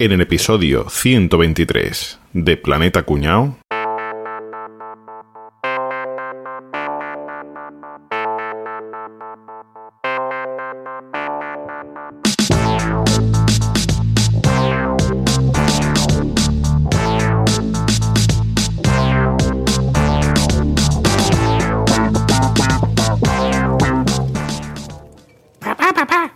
En el episodio 123 de Planeta Cuñao. Papá, papá,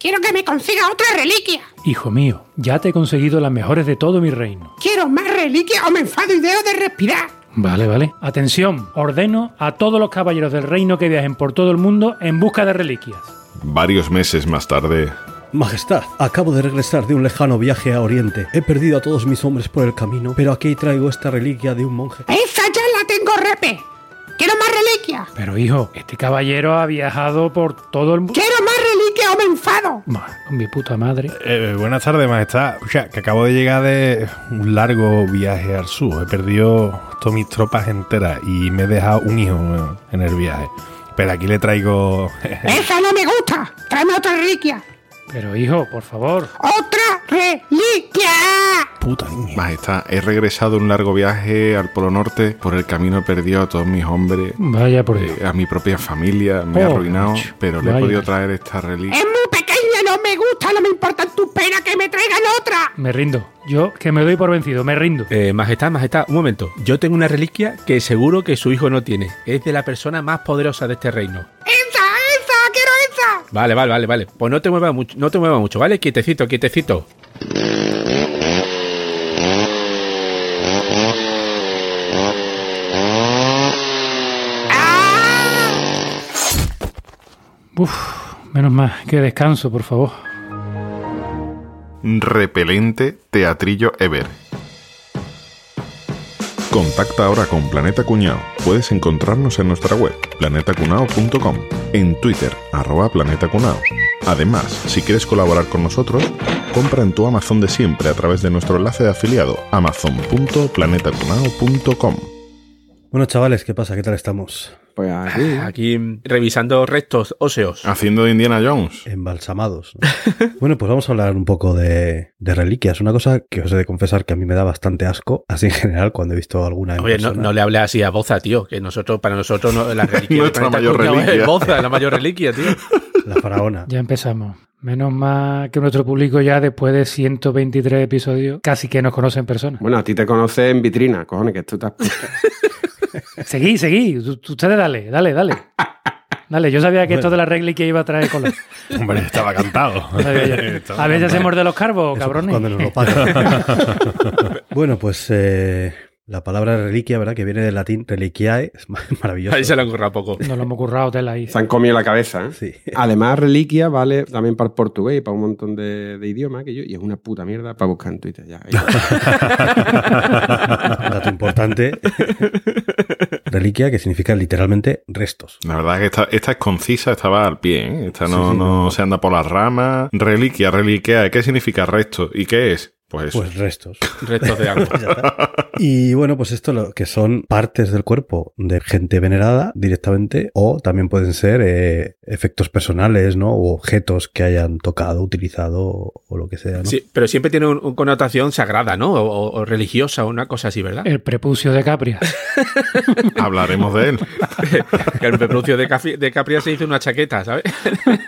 quiero que me consiga otra reliquia. Hijo mío, ya te he conseguido las mejores de todo mi reino. Quiero más reliquias o me enfado y dejo de respirar. Vale, vale. Atención, ordeno a todos los caballeros del reino que viajen por todo el mundo en busca de reliquias. Varios meses más tarde, Majestad, acabo de regresar de un lejano viaje a Oriente. He perdido a todos mis hombres por el camino, pero aquí traigo esta reliquia de un monje. Esa ya la tengo repe. Quiero más reliquias. Pero hijo, este caballero ha viajado por todo el mundo. Quiero más o me enfado. Con mi puta madre. Eh, buenas tardes, majestad. Escucha, que acabo de llegar de un largo viaje al sur. He perdido todas mis tropas enteras y me he dejado un hijo en- en el viaje. Pero aquí le traigo... Esa no me gusta. Tráeme otra reliquia. Pero hijo, por favor. ¡Otra reliquia! Puta niña. Majestad, he regresado un largo viaje al Polo Norte. Por el camino he perdido a todos mis hombres, Vaya por Dios. eh, a mi propia familia, me he Oh, arruinado, macho. pero le he podido traer esta reliquia. Es muy pequeña, no me gusta, no me importan tus penas, que me traigan otra. Me rindo. Yo que me doy por vencido, me rindo. Eh, majestad, majestad, un momento. Yo tengo una reliquia que seguro que su hijo no tiene. Es de la persona más poderosa de este reino. ¡Esa, esa! Vale, vale, vale, vale. Pues no te muevas mucho, no te muevas mucho, ¿vale? Quietecito, quietecito. Uf, menos mal. Que descanso, por favor. Repelente Teatrillo Ever. Contacta ahora con Planeta Cuñao. Puedes encontrarnos en nuestra web, planetacunao.com, en Twitter, arroba Planeta Cunao. Además, si quieres colaborar con nosotros, compra en tu Amazon de siempre a través de nuestro enlace de afiliado, amazon.planetacunao.com. Bueno, chavales, ¿qué pasa? ¿Qué tal estamos? Pues aquí. Aquí mm, revisando restos óseos. Haciendo de Indiana Jones. Embalsamados. ¿no? bueno, pues vamos a hablar un poco de, de reliquias. Una cosa que os he de confesar que a mí me da bastante asco, así en general, cuando he visto alguna Oye, no, le hables así a Boza, tío. Que nosotros, para nosotros, no, la reliquia. Nuestra mayor es reliquia. Boza, la mayor reliquia, tío. La faraona. Ya empezamos. Menos mal que nuestro público ya después de 123 episodios casi que nos conoce en persona. Bueno, a ti te conoce en vitrina, cojones, que tú has Seguí, seguí. Ustedes dale, dale, dale. Dale, yo sabía que esto de la reliquia iba a traer color. Hombre, estaba cantado. A ver, ya- se muerde los carbos, cabrones. Cuando nos lo pagan. bueno, pues eh, la palabra reliquia, ¿verdad? Que viene del latín reliquiae, es ma- maravilloso. Ahí se lo han currado poco. Nos lo hemos currado tela ahí. Se han comido la cabeza, ¿eh? Sí. Además, reliquia vale también para el portugués y para un montón de, de idiomas que yo, y es una puta mierda para buscar en Twitter. Ya, Dato importante. reliquia, que significa literalmente restos. La verdad es que esta, esta es concisa, esta va al pie, ¿eh? Esta no, Sí, sí, no no. se anda por las ramas. Reliquia, reliquia, ¿qué significa resto? ¿Y qué es? Pues eso. Pues restos. Restos de está. Y bueno, pues esto lo que son partes del cuerpo de gente venerada directamente o también pueden ser eh, efectos personales, ¿no? O objetos que hayan tocado, utilizado o, o lo que sea, ¿no? Sí, pero siempre tiene una connotación sagrada, ¿no? O, o religiosa, o una cosa así, ¿verdad? El prepucio de Capria. Hablaremos de él. Que el prepucio de, Cafi- de Capria se hizo una chaqueta, ¿sabes?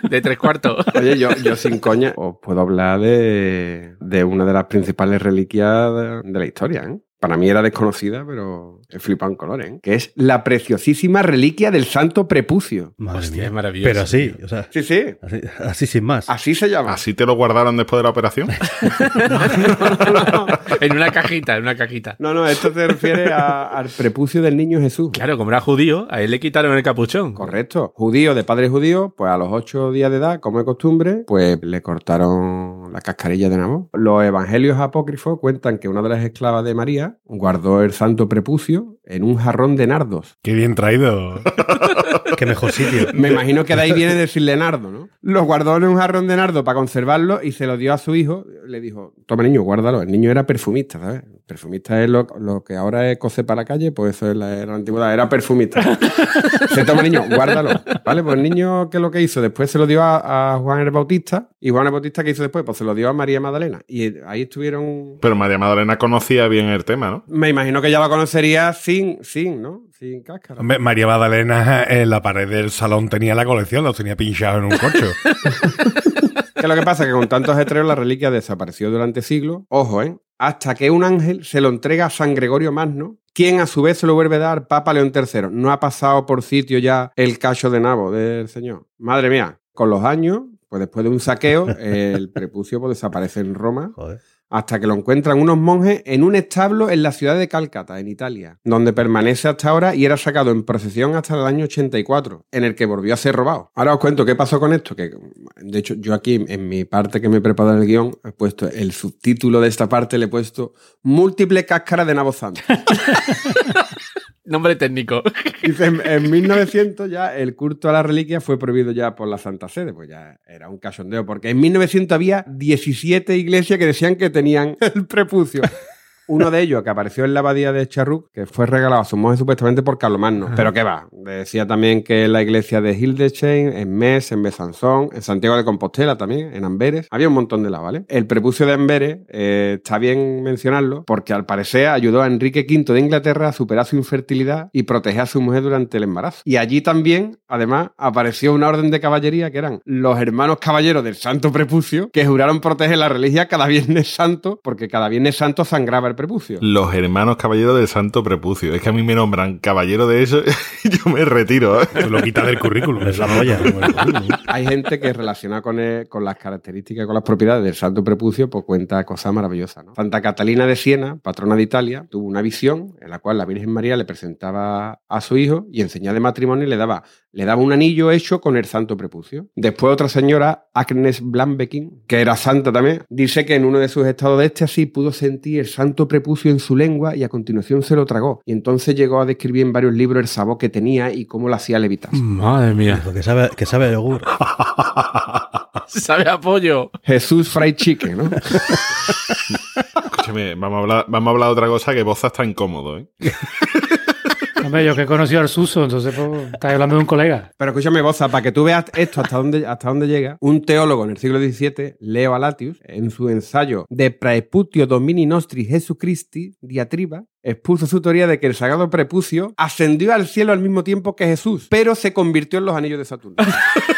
De tres cuartos. Oye, yo, yo sin coña os puedo hablar de, de una de las principales reliquias de, de la historia, ¿eh? Para mí era desconocida, pero he flipado en colores, ¿eh? Que es la preciosísima reliquia del santo prepucio. Madre Hostia, mía. es maravilloso. Pero así, o sea, Sí, sí. así, así sin más. Así se llama. ¿Así te lo guardaron después de la operación? En una cajita, en una cajita. No, no, esto se refiere a- al prepucio del niño Jesús. Claro, como era judío, a él le quitaron el capuchón. Correcto. Judío, de padre judío, pues a los ocho días de edad, como de costumbre, pues le cortaron la cascarilla de Nabón. Los evangelios apócrifos cuentan que una de las esclavas de María guardó el santo prepucio en un jarrón de nardos. Qué bien traído. Qué mejor sitio. Me imagino que de ahí viene decirle nardo, ¿no? Lo guardó en un jarrón de nardo para conservarlo y se lo dio a su hijo. Le dijo, toma niño, guárdalo. El niño era perfumista, ¿sabes? Perfumista es lo, lo que ahora es coser para la calle, pues eso es la, la antigüedad, era perfumista. se toma niño, guárdalo. Vale, pues el niño, ¿qué es lo que hizo? Después se lo dio a, a Juan el Bautista. ¿Y Juan el Bautista qué hizo después? Pues se lo dio a María Magdalena. Y ahí estuvieron. Pero María Magdalena conocía bien el tema, ¿no? Me imagino que ya lo conocería sin, sin, ¿no? Sin cáscara. Hombre, María Magdalena en la pared del salón tenía la colección, los tenía pinchados en un coche. Que lo que pasa es que con tantos ajetreos la reliquia desapareció durante siglos. Ojo, ¿eh? Hasta que un ángel se lo entrega a San Gregorio Magno, quien a su vez se lo vuelve a dar Papa León III. No ha pasado por sitio ya el cacho de nabo del señor. Madre mía, con los años, pues después de un saqueo, el prepucio pues, desaparece en Roma. Joder. hasta que lo encuentran unos monjes en un establo en la ciudad de Calcata, en Italia, donde permanece hasta ahora y era sacado en procesión hasta el año 84, en el que volvió a ser robado. Ahora os cuento qué pasó con esto, que de hecho yo aquí en mi parte que me he preparado en el guion he puesto el subtítulo de esta parte, le he puesto múltiples cáscaras de nabozano. Nombre técnico. Dice, en, en 1900 ya el culto a la reliquia fue prohibido ya por la Santa Sede, pues ya era un cachondeo, porque en 1900 había 17 iglesias que decían que tenían el prepucio. Uno de ellos, que apareció en la abadía de Charroux, que fue regalado a su monje supuestamente por Carlomagno. Pero qué va. Decía también que en la iglesia de Hildesheim, en Metz, en Besançon, en Santiago de Compostela también, en Amberes. Había un montón de la, ¿vale? El prepucio de Amberes, eh, está bien mencionarlo, porque al parecer ayudó a Enrique V de Inglaterra a superar su infertilidad y proteger a su mujer durante el embarazo. Y allí también, además, apareció una orden de caballería que eran los hermanos caballeros del Santo Prepucio, que juraron proteger la reliquia cada Viernes Santo, porque cada Viernes Santo sangraba el prepucio. Los hermanos caballeros del Santo Prepucio. Es que a mí me nombran caballero de eso y yo me retiro. ¿eh? Lo quitas del currículum. Es la polla. Hay gente que relaciona con, el- con las características y con las propiedades del Santo Prepucio, pues cuenta cosas maravillosas. ¿no? Santa Catalina de Siena, patrona de Italia, tuvo una visión en la cual la Virgen María le presentaba a su hijo y en señal de matrimonio le daba, le daba un anillo hecho con el Santo Prepucio. Después otra señora, Agnes Blambekin, que era santa también, dice que en uno de sus estados de éxtasis pudo sentir el Santo Prepucio en su lengua y a continuación se lo tragó. Y entonces llegó a describir en varios libros el sabor que tenía y cómo lo hacía levitar. Madre mía. Que sabe, que sabe a yogur. Sabe a pollo. Jesús Fried Chicken, ¿no? Escúchame, vamos a, hablar, vamos a hablar de otra cosa que Boza está incómodo, ¿eh? Hombre, yo que he conocido al Suso, entonces pues, estás hablando de un colega. Pero escúchame, Boza, para que tú veas esto hasta dónde, hasta dónde llega, un teólogo en el siglo XVII, Leo Alatius, en su ensayo De Praeputio Domini Nostri Jesu Christi, diatriba, expuso su teoría de que el sagrado prepucio ascendió al cielo al mismo tiempo que Jesús, pero se convirtió en los anillos de Saturno.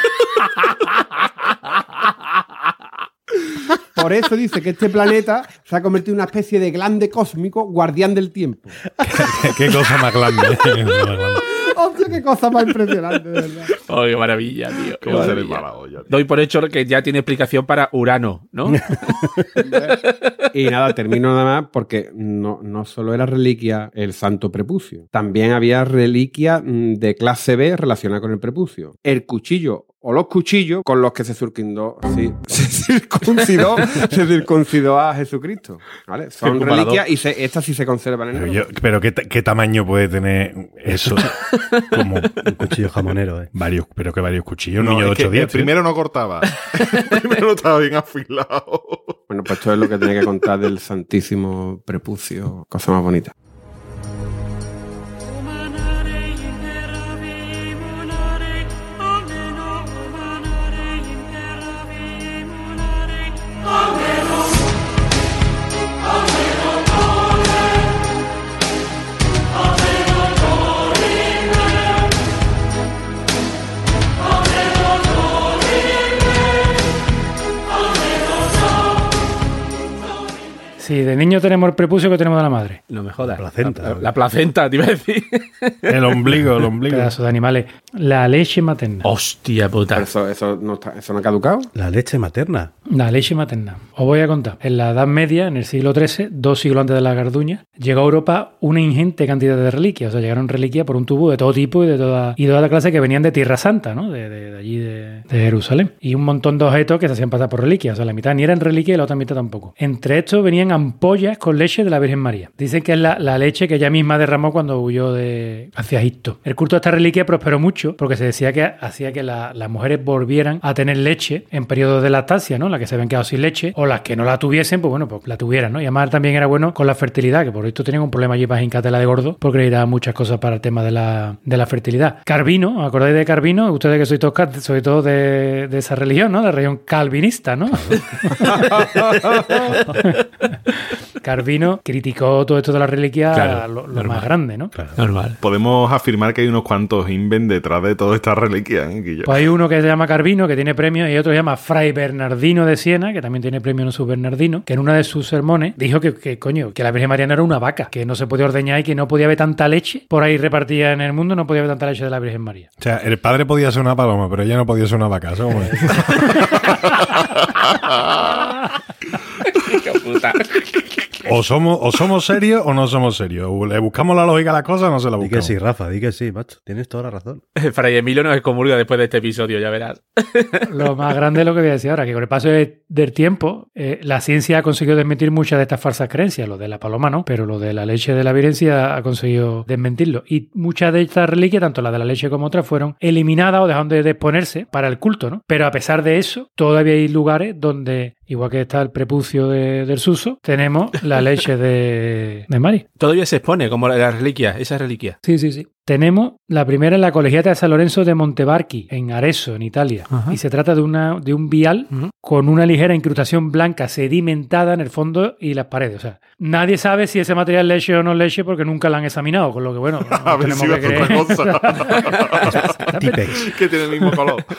Por eso dice que este planeta se ha convertido en una especie de glande cósmico guardián del tiempo. Qué cosa más grande. Qué cosa más grande. Hostia, qué cosa más impresionante, de verdad. Oh, qué maravilla, tío. Qué ¿Cómo se le maravilla. tío? Doy por hecho que ya tiene explicación para Urano, ¿no? Y nada, termino nada más porque no, no solo era reliquia el santo prepucio, también había reliquia mm, de clase B relacionada con el prepucio. El cuchillo o los cuchillos con los que se circuncidó, sí, se circuncidó, se circuncidó a Jesucristo. ¿vale? Son reliquias y se- estas sí se conservan en Pero, el yo- pero ¿qué, qué tamaño puede tener eso? Como Un cuchillo jamonero, eh. varios, pero que varios cuchillos. Un No, niño de es que 8 días. el primero no cortaba. el primero no estaba bien afilado. Bueno, pues esto es lo que tenía que contar del santísimo prepucio, cosa más bonita. Si de niño tenemos el prepucio que tenemos de la madre. No me jodas. La placenta. La, la placenta, te iba a decir. El ombligo, el ombligo. Pedazos de animales. La leche materna. Hostia puta. Eso, eso, no está, eso no ha caducado. La leche materna. La leche materna. Os voy a contar. En la Edad Media, en el siglo XIII, dos siglos antes de la Garduña, llegó a Europa una ingente cantidad de reliquias. O sea, llegaron reliquias por un tubo de todo tipo y de toda, y de toda clase que venían de Tierra Santa, ¿no? De, de- de allí, de, de Jerusalén. Y un montón de objetos que se hacían pasar por reliquias. O sea, la mitad ni eran reliquias y la otra mitad tampoco. Entre estos venían ampollas con leche de la Virgen María. Dicen que es la, leche que ella misma derramó cuando huyó de hacia Egipto. El culto a esta reliquia prosperó mucho porque se decía que hacía que la- las mujeres volvieran a tener leche en periodos de lactancia, ¿no? Las que se habían quedado sin leche o las que no la tuviesen, pues bueno, pues la tuvieran, ¿no? Y además también era bueno con la fertilidad, que por esto tenían un problema allí para Incatela de gordo porque le muchas cosas para el tema de la, de la fertilidad. Carvino, ¿os acordáis de Carvino? Ustedes que sois todos, sois todos de, de esa religión, ¿no? De la religión calvinista, ¿no? Carvino criticó todo esto de la reliquia Claro, lo, lo normal. más grande, ¿no? Normal. Podemos afirmar que hay unos cuantos inven detrás de toda esta reliquia, ¿eh, Guillo? Pues hay uno que se llama Carvino, que tiene premio, y otro que se llama Fray Bernardino de Siena, que también tiene premio en su Bernardino, que en uno de sus sermones dijo que, que, coño, que la Virgen María no era una vaca, que no se podía ordeñar y que no podía haber tanta leche por ahí repartida en el mundo, no podía haber tanta leche de la Virgen María. O sea, el padre podía ser una paloma, pero ella no podía ser una vaca. ¿sabes cómo es? o, somos, o somos serios o no somos serios. O le buscamos la lógica a las cosas o no se la Di que buscamos. sí, Rafa, di que sí, macho. Tienes toda la razón. Fray Emilio nos excomulga después de este episodio, ya verás. Lo más grande es lo que voy a decir ahora, que con el paso de- del tiempo, eh, la ciencia ha conseguido desmentir muchas de estas falsas creencias, lo de la paloma no, pero lo de la leche de la ha, ha conseguido desmentirlo. Y muchas de estas reliquias, tanto la de la leche como otras, fueron eliminadas o dejaron de exponerse para el culto, ¿no? Pero a pesar de eso, todavía hay lugares donde, igual que está el prepucio de- del Suso, tenemos la leche de, de Mari. Todavía se expone como la, la reliquia, esa reliquia. Sí, sí, sí. Tenemos la primera en la colegiata de San Lorenzo de Montevarchi, en Arezzo, en Italia. Ajá. Y se trata de, una, de un vial con una ligera incrustación blanca sedimentada en el fondo y las paredes. O sea, nadie sabe si ese material leche o no leche porque nunca la han examinado, con lo que, bueno, A no tenemos si que creer. que tiene el mismo color.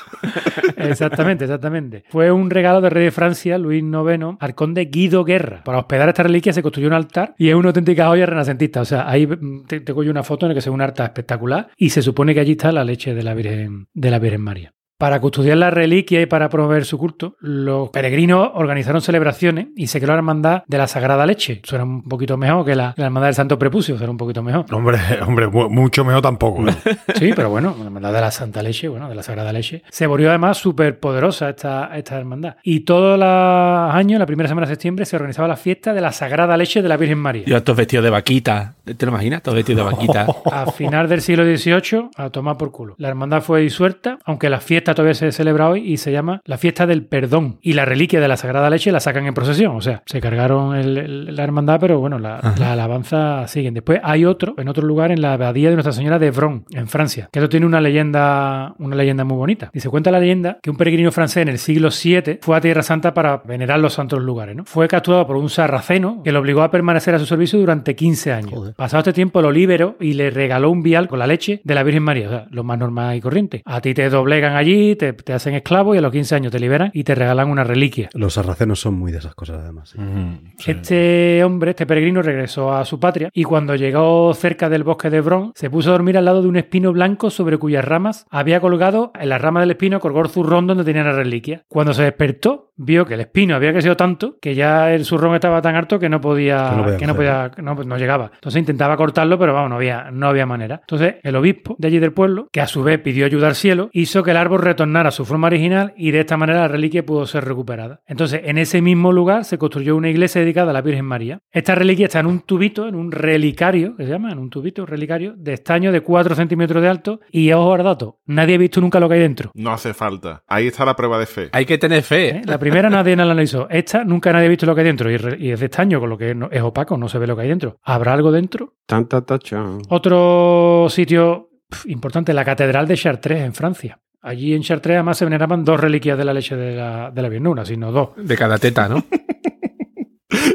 Exactamente, exactamente. Fue un regalo del rey de Francia, Luis IX, al conde Guido Guerra. Para hospedar esta reliquia se construyó un altar y es una auténtica joya renacentista. O sea, ahí mm, te- tengo yo una foto en la que se ve un altar espectacular y se supone que allí está la leche de la Virgen, de la Virgen María. Para custodiar la reliquia y para promover su culto, los peregrinos organizaron celebraciones y se creó la hermandad de la Sagrada Leche. Suena un poquito mejor que la, la hermandad del Santo Prepucio, suena un poquito mejor. Hombre, hombre, mu- mucho mejor tampoco. ¿eh? Sí, pero bueno, la hermandad de la Santa Leche, bueno, de la Sagrada Leche. Se volvió además súper poderosa esta, esta hermandad. Y todos los años, la primera semana de septiembre, se organizaba la fiesta de la Sagrada Leche de la Virgen María. Y estos vestidos de vaquita. ¿Te lo imaginas? Todos vestidos de vaquita. A final del siglo XVIII, a tomar por culo. La hermandad fue disuelta, aunque la fiesta todavía se celebra hoy y se llama la fiesta del perdón. Y la reliquia de la Sagrada Leche la sacan en procesión. O sea, se cargaron el- el- la hermandad, pero bueno, la, la alabanza siguen. Después hay otro, en otro lugar, en la abadía de Nuestra Señora de Evron, en Francia, que esto tiene una leyenda, una leyenda muy bonita. Y se cuenta la leyenda que un peregrino francés en el siglo VII fue a Tierra Santa para venerar los santos lugares. ¿no? Fue capturado por un sarraceno que lo obligó a permanecer a su servicio durante 15 años. Joder. Pasado este tiempo lo liberó y le regaló un vial con la leche de la Virgen María, o sea, lo más normal y corriente. A ti te doblegan allí, te, te hacen esclavo y a los 15 años te liberan y te regalan una reliquia. Los sarracenos son muy de esas cosas, además. sí. Mm, sí. Este hombre, este peregrino, regresó a su patria y cuando llegó cerca del bosque de Bron, se puso a dormir al lado de un espino blanco sobre cuyas ramas había colgado, en la rama del espino colgó el zurrón donde tenía la reliquia. Cuando se despertó, vio que el espino había crecido tanto que ya el zurrón estaba tan alto que no podía, Que no podía que no, podía- no- no llegaba. Entonces intentaba cortarlo, pero vamos, no había, no había manera. Entonces el obispo de allí del pueblo, que a su vez pidió ayuda al cielo, hizo que el árbol retornara a su forma original y de esta manera la reliquia pudo ser recuperada. Entonces en ese mismo lugar se construyó una iglesia dedicada a la Virgen María. Esta reliquia está en un tubito, en un relicario, que se llama, en un tubito, relicario, de estaño de 4 centímetros de alto y ojo al dato, nadie ha visto nunca lo que hay dentro. No hace falta. Ahí está la prueba de fe. Hay que tener fe. ¿eh? La primera nadie la analizó. Esta nunca nadie ha visto lo que hay dentro y, es de estaño, con lo que no- es opaco, no se ve lo que hay dentro. ¿Habrá algo dentro? Tanta tacha. Otro sitio importante, la Catedral de Chartres, en Francia. Allí en Chartres además se veneraban dos reliquias de la leche de la, de la Virgen, no una, sino dos. De cada teta, ¿no?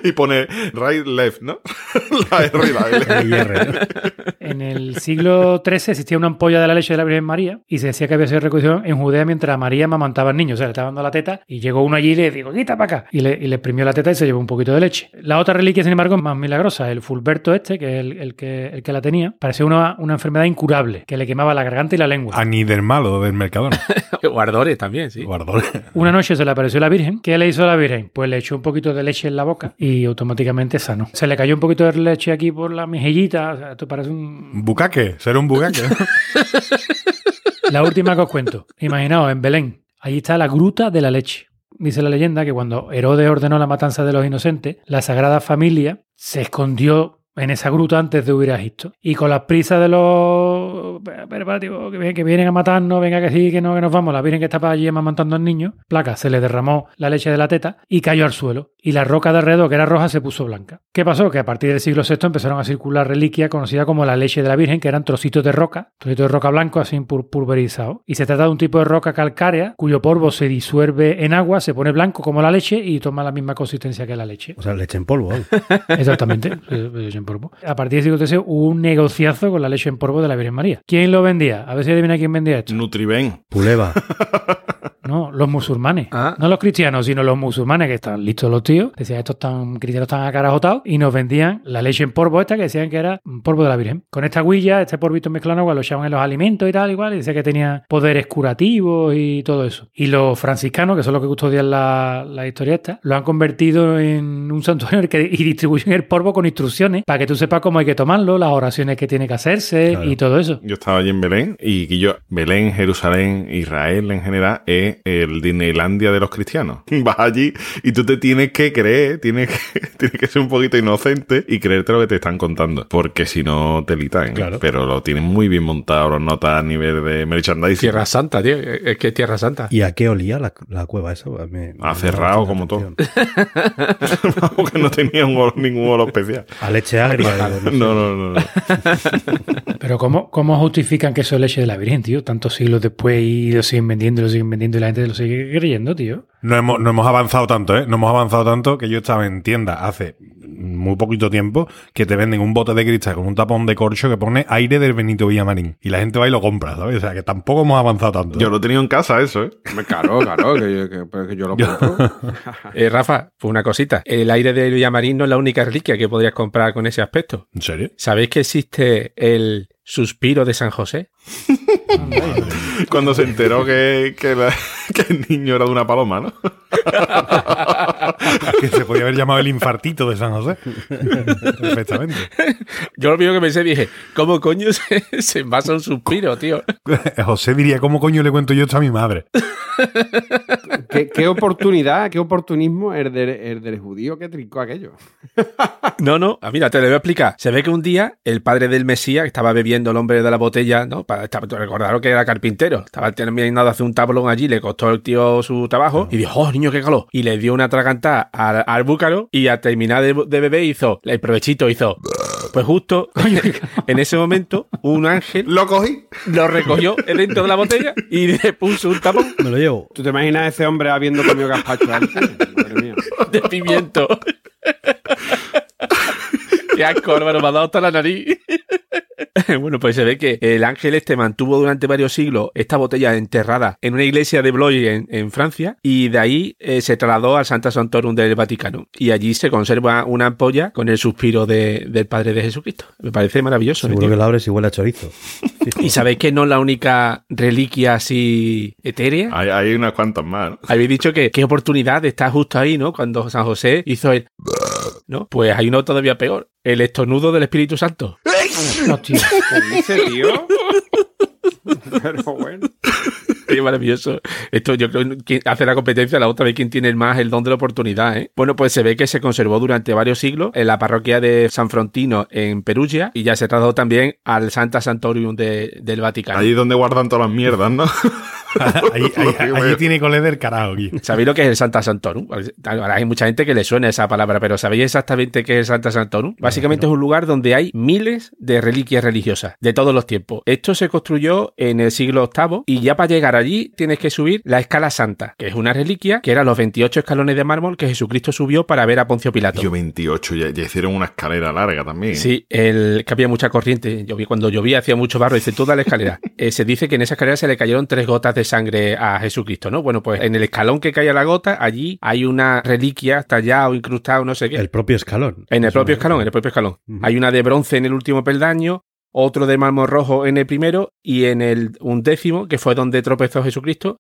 Y pone right, left, ¿no? la R y la L. Y R. En el siglo XIII existía una ampolla de la leche de la Virgen María y se decía que había sido recogida en Judea mientras María amamantaba al niño. O sea, le estaba dando la teta y llegó uno allí y le dijo, quita para acá. Y le, y le exprimió la teta y se llevó un poquito de leche. La otra reliquia, sin embargo, es más milagrosa. El Fulberto este, que es el, el que, el que la tenía, parecía una, una enfermedad incurable que le quemaba la garganta y la lengua. A ni del malo del Mercadona. Guardores también, sí. Guardores. Una noche se le apareció la Virgen. ¿Qué le hizo a la Virgen? Pues le echó un poquito de leche en la boca y automáticamente sanó. Se le cayó un poquito de leche aquí por la mejillita. O sea, esto parece un... Bucaque, ser un bucaque. La última que os cuento. Imaginaos, en Belén. Allí está la gruta de la leche. dice la leyenda, que cuando Herodes ordenó la matanza de los inocentes, la Sagrada Familia se escondió en esa gruta antes de huir a Egipto. Y con las prisas de los preparativos que, vienen- que vienen a matarnos, venga que sí, que no, que nos vamos, la Virgen que estaba allí amamantando al niño, placa, se le derramó la leche de la teta y cayó al suelo. Y la roca de alrededor, que era roja, se puso blanca. ¿Qué pasó? Que a partir del siglo VI empezaron a circular reliquias conocidas como la leche de la Virgen, que eran trocitos de roca, trocitos de roca blanco así pulverizado. Y se trata de un tipo de roca calcárea cuyo polvo se disuelve en agua, se pone blanco como la leche y toma la misma consistencia que la leche. O sea, leche en polvo. Exactamente, eh, leche en polvo. A partir del siglo XIII hubo un negociazo con la leche en polvo de la Virgen María. ¿Quién lo vendía? A ver si adivina quién vendía esto. Nutriben. Puleva. No, los musulmanes. Ah. No los cristianos, sino los musulmanes, que están listos los tíos. Decían, estos están, cristianos están acarajotados. Y nos vendían la leche en polvo esta, que decían que era un polvo de la Virgen. Con esta huilla, este polvito mezclado agua, lo echaban en los alimentos y tal, igual. Y decía que tenía poderes curativos y todo eso. Y los franciscanos, que son los que custodian la, la historia esta, lo han convertido en un santuario que, y distribuyen el polvo con instrucciones para que tú sepas cómo hay que tomarlo, las oraciones que tiene que hacerse Claro. y todo eso. Yo estaba allí en Belén y yo, Belén, Jerusalén, Israel en general, es el Disneylandia de los cristianos. Vas allí y tú te tienes que creer, tienes que, tienes que ser un poquito inocente y creerte lo que te están contando. Porque si no te litan. ¿eh? Claro. Pero lo tienen muy bien montado, los notas a nivel de merchandising. Tierra Santa, tío. Es que es Tierra Santa. ¿Y a qué olía la, la cueva esa? Me- me Ha llama cerrado como la atención. Porque no tenía un olor- ningún olor especial. A leche agria. no. No, no, no. no. Pero ¿cómo, ¿cómo justifican que eso es leche de la Virgen, tío? Tantos siglos después y lo siguen vendiendo, lo siguen vendiendo y la gente lo sigue creyendo, tío. No hemos, no hemos avanzado tanto, ¿eh? No hemos avanzado tanto que yo estaba en tienda hace muy poquito tiempo que te venden un bote de cristal con un tapón de corcho que pone aire del Benito Villamarín. Y la gente va y lo compra, ¿sabes? O sea, que tampoco hemos avanzado tanto. Yo lo he tenido en casa, eso, ¿eh? Claro, claro, que, yo- que- pero que yo lo compro. Eh, Rafa, pues una cosita. El aire de Villamarín no es la única reliquia que podrías comprar con ese aspecto. ¿En serio? ¿Sabéis que existe el suspiro de San José? Cuando se enteró que, que, la- que el niño era de una paloma, ¿no? que se podía haber llamado el infartito de San José. Perfectamente. Yo lo primero que pensé dije, ¿cómo coño se, se envasa un suspiro, tío? José diría, ¿cómo coño le cuento yo esto a mi madre? ¿Qué, qué oportunidad, qué oportunismo el del, el del judío que trincó aquello. No, no, ah, mira, te lo voy a explicar. Se ve que un día el padre del Mesías que estaba bebiendo el hombre de la botella, ¿no? Para estaba- recordaron que era carpintero. Estaba terminando de hacer un tablón allí, le costó el tío su trabajo y dijo, oh, niño, qué calor. Y le dio una tragantada al, al búcaro y al terminar de, de beber hizo, el provechito hizo. Pues justo en ese momento, un ángel Lo cogí. lo recogió dentro de la botella y le puso un tapón Me lo llevo. ¿Tú te imaginas a ese hombre habiendo comido gazpacho antes? Madre mía. de pimiento. Qué asco, hermano, me ha dado hasta la nariz. Bueno, pues se ve que el ángel este mantuvo durante varios siglos esta botella enterrada en una iglesia de Blois en, en Francia y de ahí eh, se trasladó al Santa Santorum del Vaticano y allí se conserva una ampolla con el suspiro de- del Padre de Jesucristo. Me parece maravilloso. ¿eh, Seguro que la abres y huele a chorizo. Y sabéis que no es la única reliquia así etérea. Hay, hay unas cuantas más, ¿no? Habéis dicho que qué oportunidad de estar justo ahí, ¿no? Cuando San José hizo el... ¿No? Pues hay uno todavía peor. El estornudo del Espíritu Santo. Hostia. ¿Qué dice, tío? Pero bueno. Qué maravilloso. Esto yo creo que hace la competencia la otra vez quien tiene más el don de la oportunidad, ¿eh? Bueno, pues se ve que se conservó durante varios siglos en la parroquia de San Frontino en Perugia y ya se trasladó también al Santa Santorium de- del Vaticano. Allí donde guardan todas las mierdas, ¿no? Ahí, ahí- allí tiene cole del carajo aquí. ¿Sabéis lo que es el Santa Santorum? Ahora hay mucha gente que le suena esa palabra, pero ¿sabéis exactamente qué es el Santa Santorum? Básicamente es un lugar donde hay miles de reliquias religiosas de todos los tiempos. Esto se construyó en el siglo VIII y ya para llegar allí tienes que subir la escala santa, que es una reliquia que eran los 28 escalones de mármol que Jesucristo subió para ver a Poncio Pilato. Yo 28, ya, ya hicieron una escalera larga también. Sí, el, que había mucha corriente. Yo vi cuando llovía hacía mucho barro. Dice, toda la escalera. Eh, se dice que en esa escalera se le cayeron tres gotas de sangre a Jesucristo, ¿no? Bueno, pues en el escalón que cae la gota, allí hay una reliquia tallada o incrustada no sé qué. El propio escalón. en el propio escalón, en el propio escalón. Hay una de bronce en el último peldaño, otro de mármol rojo en el primero y en el undécimo, que fue donde tropezó Jesucristo,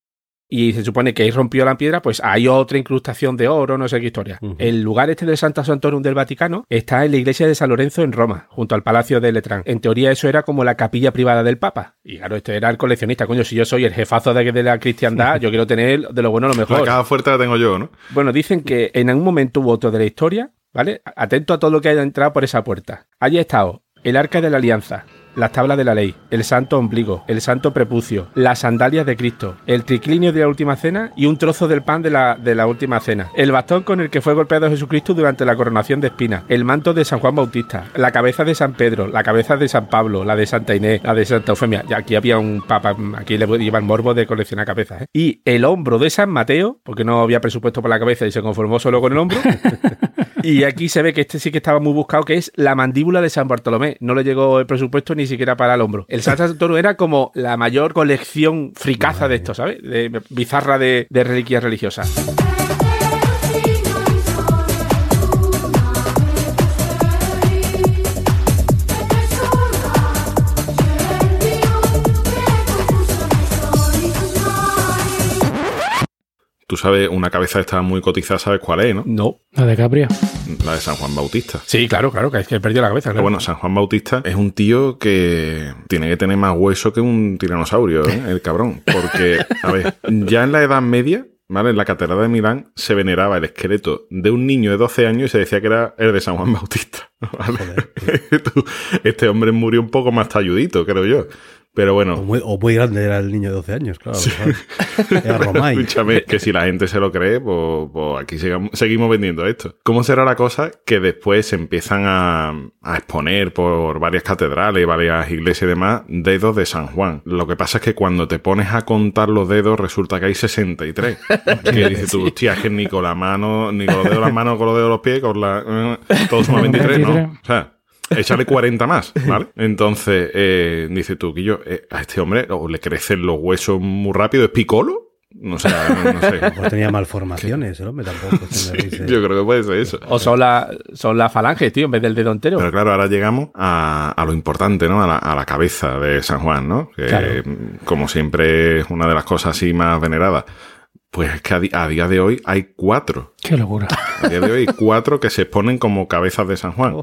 y se supone que ahí rompió la piedra, pues hay otra incrustación de oro, no sé qué historia. El lugar este del Santa Santorum del Vaticano está en la iglesia de San Lorenzo en Roma, junto al Palacio de Letrán. En teoría eso era como la capilla privada del Papa. Y claro, este era el coleccionista. Coño, si yo soy el jefazo de, de la cristiandad, yo quiero tener de lo bueno lo La mejor. caja fuerte la tengo yo, ¿no? Bueno, dicen que en algún momento u otro de la historia, ¿vale? Atento a todo lo que haya entrado por esa puerta. Allí ha estado el arca de la alianza, las tablas de la ley, el santo ombligo, el santo prepucio, las sandalias de Cristo, el triclinio de la última cena y un trozo del pan de la, de la última cena, el bastón con el que fue golpeado Jesucristo durante la coronación de espinas, el manto de San Juan Bautista, la cabeza de San Pedro, la cabeza de San Pablo, la de Santa Inés, la de Santa Eufemia. Ya aquí había un papa, aquí le llevan morbo de coleccionar cabezas. ¿eh? Y el hombro de San Mateo, porque no había presupuesto para la cabeza y se conformó solo con el hombro. Y aquí se ve que este sí que estaba muy buscado, que es la mandíbula de San Bartolomé. No le llegó el presupuesto ni siquiera para el hombro. El Santa Santorum era como la mayor colección fricaza de esto, ¿sabes? De, bizarra de, de reliquias religiosas. Tú sabes, una cabeza está muy cotizada, ¿sabes cuál es, no? No. La de Capria. La de San Juan Bautista. Sí, claro, claro, que es que perdió la cabeza. Claro. bueno, San Juan Bautista es un tío que tiene que tener más hueso que un tiranosaurio, ¿eh? el cabrón. Porque, a ver, ya en la Edad Media, ¿vale? En la Catedral de Milán se veneraba el esqueleto de un niño de 12 años y se decía que era el de San Juan Bautista. este hombre murió un poco más talludito, creo yo. Pero O bueno, muy, o muy grande era el niño de 12 años, claro. Era Romay. Escúchame, que si la gente se lo cree, pues, pues aquí sigamos- seguimos vendiendo esto. ¿Cómo será la cosa que después se empiezan a, a exponer por varias catedrales, varias iglesias y demás, dedos de San Juan? Lo que pasa es que cuando te pones a contar los dedos, resulta que hay 63. que dices tú, hostia, es que ni con la mano, ni con los dedos de las manos, con los dedos de los pies, con la. eh, todo suma 23, ¿no? 23. O sea. Échale 40 más, ¿vale? Entonces, eh, dice tú, Quillo, eh, a este hombre o le crecen los huesos muy rápido, ¿es picolo? No sé, no, no sé. Pues tenía malformaciones, hombre tampoco. dice. Yo creo que puede ser eso. O son, la- son las falanges, tío, en vez del dedo entero. Pero claro, ahora llegamos a, a lo importante, ¿no? A la, a la cabeza de San Juan, ¿no? Que, Claro. como siempre, es una de las cosas así más veneradas. Pues es que a, di- a día de hoy hay cuatro. Qué locura. A día de hoy hay cuatro que se exponen como cabezas de San Juan.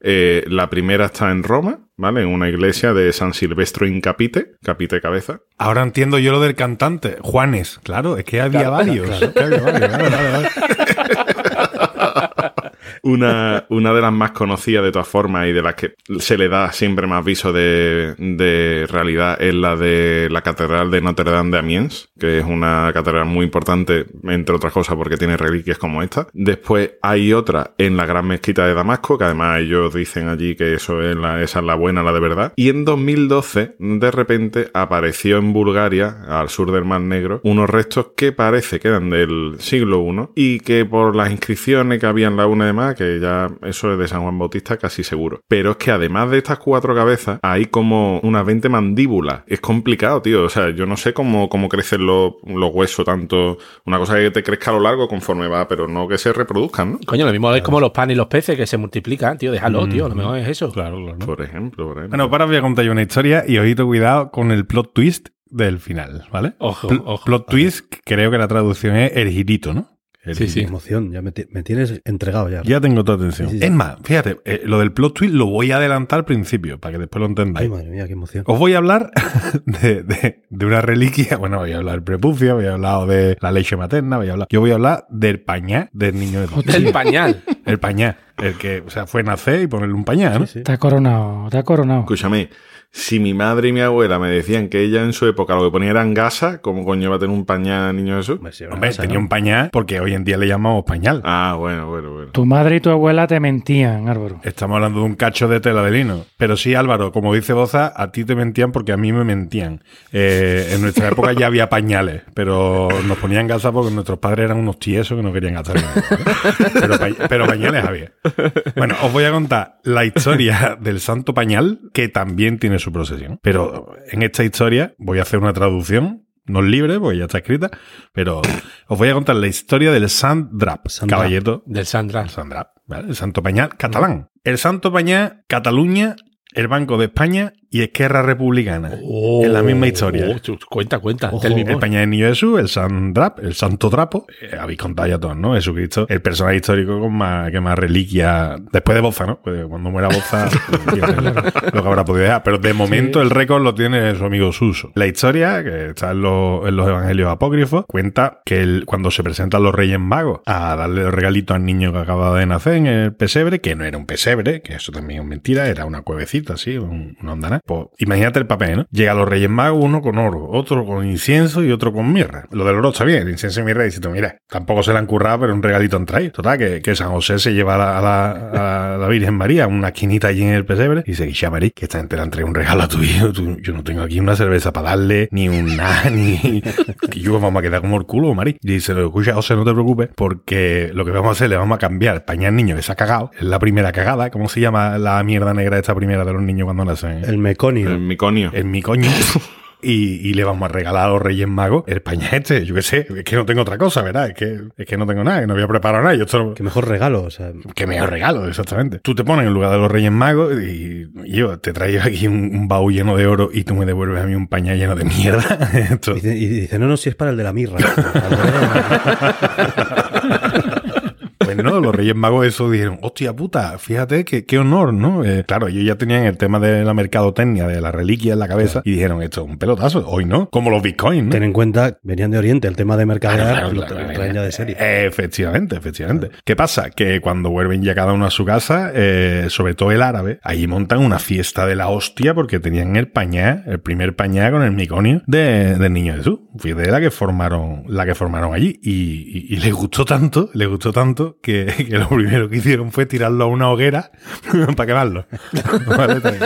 Eh, la primera está en Roma, ¿vale? En una iglesia de San Silvestro in Capite, Capite cabeza. Ahora entiendo yo lo del cantante, Juanes. Claro, es que había varios. Una, una de las más conocidas de todas formas y de las que se le da siempre más viso de, de realidad es la de la Catedral de Notre Dame de Amiens, que es una catedral muy importante, entre otras cosas, porque tiene reliquias como esta. Después hay otra en la Gran Mezquita de Damasco, que además ellos dicen allí que eso es la, esa es la buena, la de verdad. Y en 2012, de repente, apareció en Bulgaria, al sur del Mar Negro, unos restos que parece que eran del siglo I y que por las inscripciones que había en la una y demás, que ya eso es de San Juan Bautista casi seguro. Pero es que además de estas cuatro cabezas, hay como unas 20 mandíbulas. Es complicado, tío. O sea, yo no sé cómo, cómo crecen los, los huesos tanto. Una cosa que te crezca a lo largo conforme va, pero no que se reproduzcan, ¿no? Coño, lo mismo es como los panes y los peces que se multiplican, tío. Déjalo, Mm. tío. A lo mejor es eso. Claro, claro. Por ejemplo, por ejemplo. Bueno, para os voy a contar yo una historia y ojito cuidado con el plot twist del final, ¿vale? Ojo, Pl- ojo. Plot twist, creo que la traducción es el girito, ¿no? El Sí, sí. Qué emoción, ya me, me tienes entregado ya. Ya tengo tu atención. Sí, sí, sí. Es más, fíjate, eh, lo del plot twist lo voy a adelantar al principio, para que después lo Ay, entendáis. madre mía, qué emoción. Os voy a hablar de, de- de una reliquia. Bueno, voy a hablar del prepucio, voy a hablar de la leche materna, voy a hablar. Yo voy a hablar del pañal del niño de. Del pañal. El pañal. El que, o sea, fue nacer y ponerle un pañal, ¿no? Sí, sí. Está coronado, está coronado. Escúchame, si mi madre y mi abuela me decían que ella en su época lo que ponía eran gasa, ¿cómo coño va a tener un pañal niño Jesús? Hombre, sí, una Hombre, tenía ¿no? un pañal porque hoy en día le llamamos pañal. Ah, bueno, bueno, bueno. Tu madre y tu abuela te mentían, Álvaro. Estamos hablando de un cacho de tela de lino. Pero sí, Álvaro, como dice Boza, a ti te mentían porque a mí me mentían. Eh, en nuestra época ya había pañales, pero nos ponían gasas porque nuestros padres eran unos tiesos que no querían gastar pero, pa- pero pañales había. Bueno, os voy a contar la historia del santo pañal, que también tiene su procesión. Pero en esta historia voy a hacer una traducción. No es libre, porque ya está escrita, pero os voy a contar la historia del Sant Drap, Sant Drap. caballeto Del Sandra. el Sandra, ¿vale? El Santo Pañal catalán. El Santo Pañal, Cataluña, el Banco de España, y Esquerra Republicana. en la misma historia. Oh, chu- cuenta, cuenta. Ojo. El pañal del niño Jesús, el San Drap, el Santo Trapo, eh, habéis contado ya todos, ¿no? Jesucristo, el personaje histórico con más, que más reliquia, después de Boza, ¿no? Pues cuando muera Boza, lo que habrá podido dejar. Pero de momento el récord lo tiene su amigo Suso. La historia, que está en los, en los evangelios apócrifos, cuenta que el- cuando se presentan los Reyes Magos a darle los regalitos al niño que acaba de nacer en el pesebre, que no era un pesebre, que eso también es mentira, era una cuevecita, así, un, una ondana. Pues imagínate el papel, ¿no? Llega a los Reyes Magos, uno con oro, otro con incienso y otro con mirra. Lo del oro está bien, el incienso y mirra, tú, mira, tampoco se le han currado, pero un regalito han traído. Total, que, que San José se lleva a la, a la- a la Virgen María una esquinita allí en el pesebre y dice, Guixa Marí, que esta gente le han traído un regalo a tu hijo. Yo no tengo aquí una cerveza para darle, ni un ni... que yo vamos a quedar como el culo, Marí. Y dice, escucha, José, no te preocupes, porque lo que vamos a hacer, le vamos a cambiar pañal niño que se ha cagado. Es la primera cagada. ¿Cómo se llama la mierda negra esta primera de los niños cuando nacen? El meconio. El miconio. en mi coño. Y, y le vamos a regalar a los Reyes Magos el pañal este. Yo qué sé, es que no tengo otra cosa, ¿verdad? Es que, es que no tengo nada, que no había preparado nada. Yo esto, Qué mejor regalo, o sea. que me regalo, exactamente. Tú te pones en lugar de los Reyes Magos y yo te traigo aquí un, un baúl lleno de oro y tú me devuelves a mí un pañal lleno de mierda. Esto- y dice, no, no, si es para el de la mirra. Reyes Magos eso dijeron, hostia puta, fíjate que, qué honor, ¿no? Eh, claro, ellos ya tenían el tema de la mercadotecnia, de la reliquia en la cabeza, y dijeron, esto es un pelotazo, hoy no, como los bitcoins, ¿no? Ten en cuenta, venían de Oriente, el tema de mercadear claro, lo traen ya de serie. Efectivamente, efectivamente. ¿Qué pasa? Que cuando vuelven ya cada uno a su casa, eh, sobre todo el árabe, ahí montan una fiesta de la hostia porque tenían el pañá, el primer pañá con el miconio de, del niño Jesús. Fíjate la que formaron, la que formaron allí. Y, y- y les gustó tanto, les gustó tanto que, que lo primero que hicieron fue tirarlo a una hoguera para quemarlo. Vale, o sea,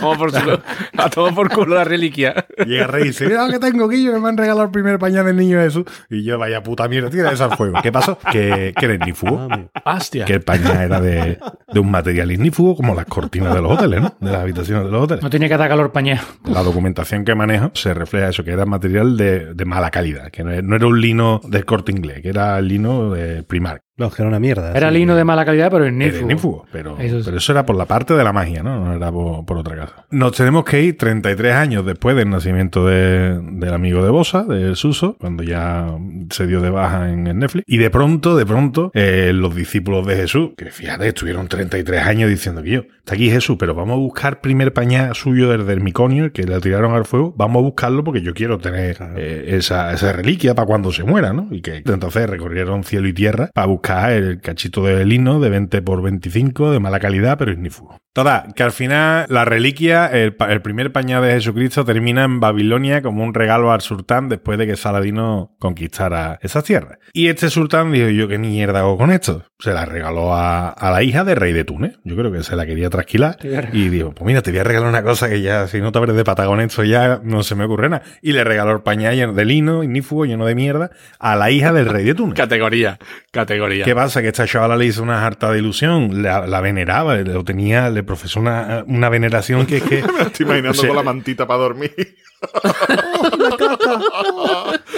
Toma por culo- a todo por culo la reliquia. Llega Rey y dice, mira lo que tengo yo que me han regalado el primer pañal del niño Jesús. Y yo, vaya puta mierda, tira eso al fuego. ¿Qué pasó? Que, que era ignífugo. Ah. Hostia. Que el pañal era de, de un material ignífugo, como las cortinas de los hoteles, ¿no? De las habitaciones de los hoteles. No tenía que dar calor pañal. La documentación que manejo se refleja eso, que era material de, de mala calidad, que no era, no era un lino del corte inglés, que era el lino de Primark. No, que era una mierda. Era sí. lino de mala calidad, pero ignífugo. pero Eso pero eso, era por la parte de la magia, ¿no? No era por, por otra cosa. Nos tenemos que ir 33 años después del nacimiento de- del amigo de Bosa, de Suso, cuando ya se dio de baja en el Netflix. Y de pronto, de pronto, eh, los discípulos de Jesús, que fíjate, estuvieron 33 años diciendo que yo, está aquí Jesús, pero vamos a buscar primer pañal suyo desde el miconio, el que le tiraron al fuego, vamos a buscarlo porque yo quiero tener eh, esa, esa reliquia para cuando se muera, ¿no? Y que entonces recorrieron cielo y tierra para buscar el cachito de lino de 20 por 25 de mala calidad, pero ignífugo. Toda, que al final la reliquia, el, pa- el primer pañal de Jesucristo termina en Babilonia como un regalo al sultán después de que Saladino conquistara esas tierras. Y este sultán dijo, yo qué mierda hago con esto. Se la regaló a, a la hija del rey de Túnez. Yo creo que se la quería trasquilar. Y dijo, pues mira, te voy a regalar una cosa que ya, si no te abres de pata con esto, ya no se me ocurre nada. Y le regaló el pañal lleno de lino, ignífugo, lleno de mierda, a la hija del rey de Túnez. Categoría. Categoría. ¿Qué pasa? Que esta chavala le hizo una harta de ilusión, la, la veneraba, lo tenía, le profesó una, una veneración que es que... Me estoy imaginando con la mantita para dormir.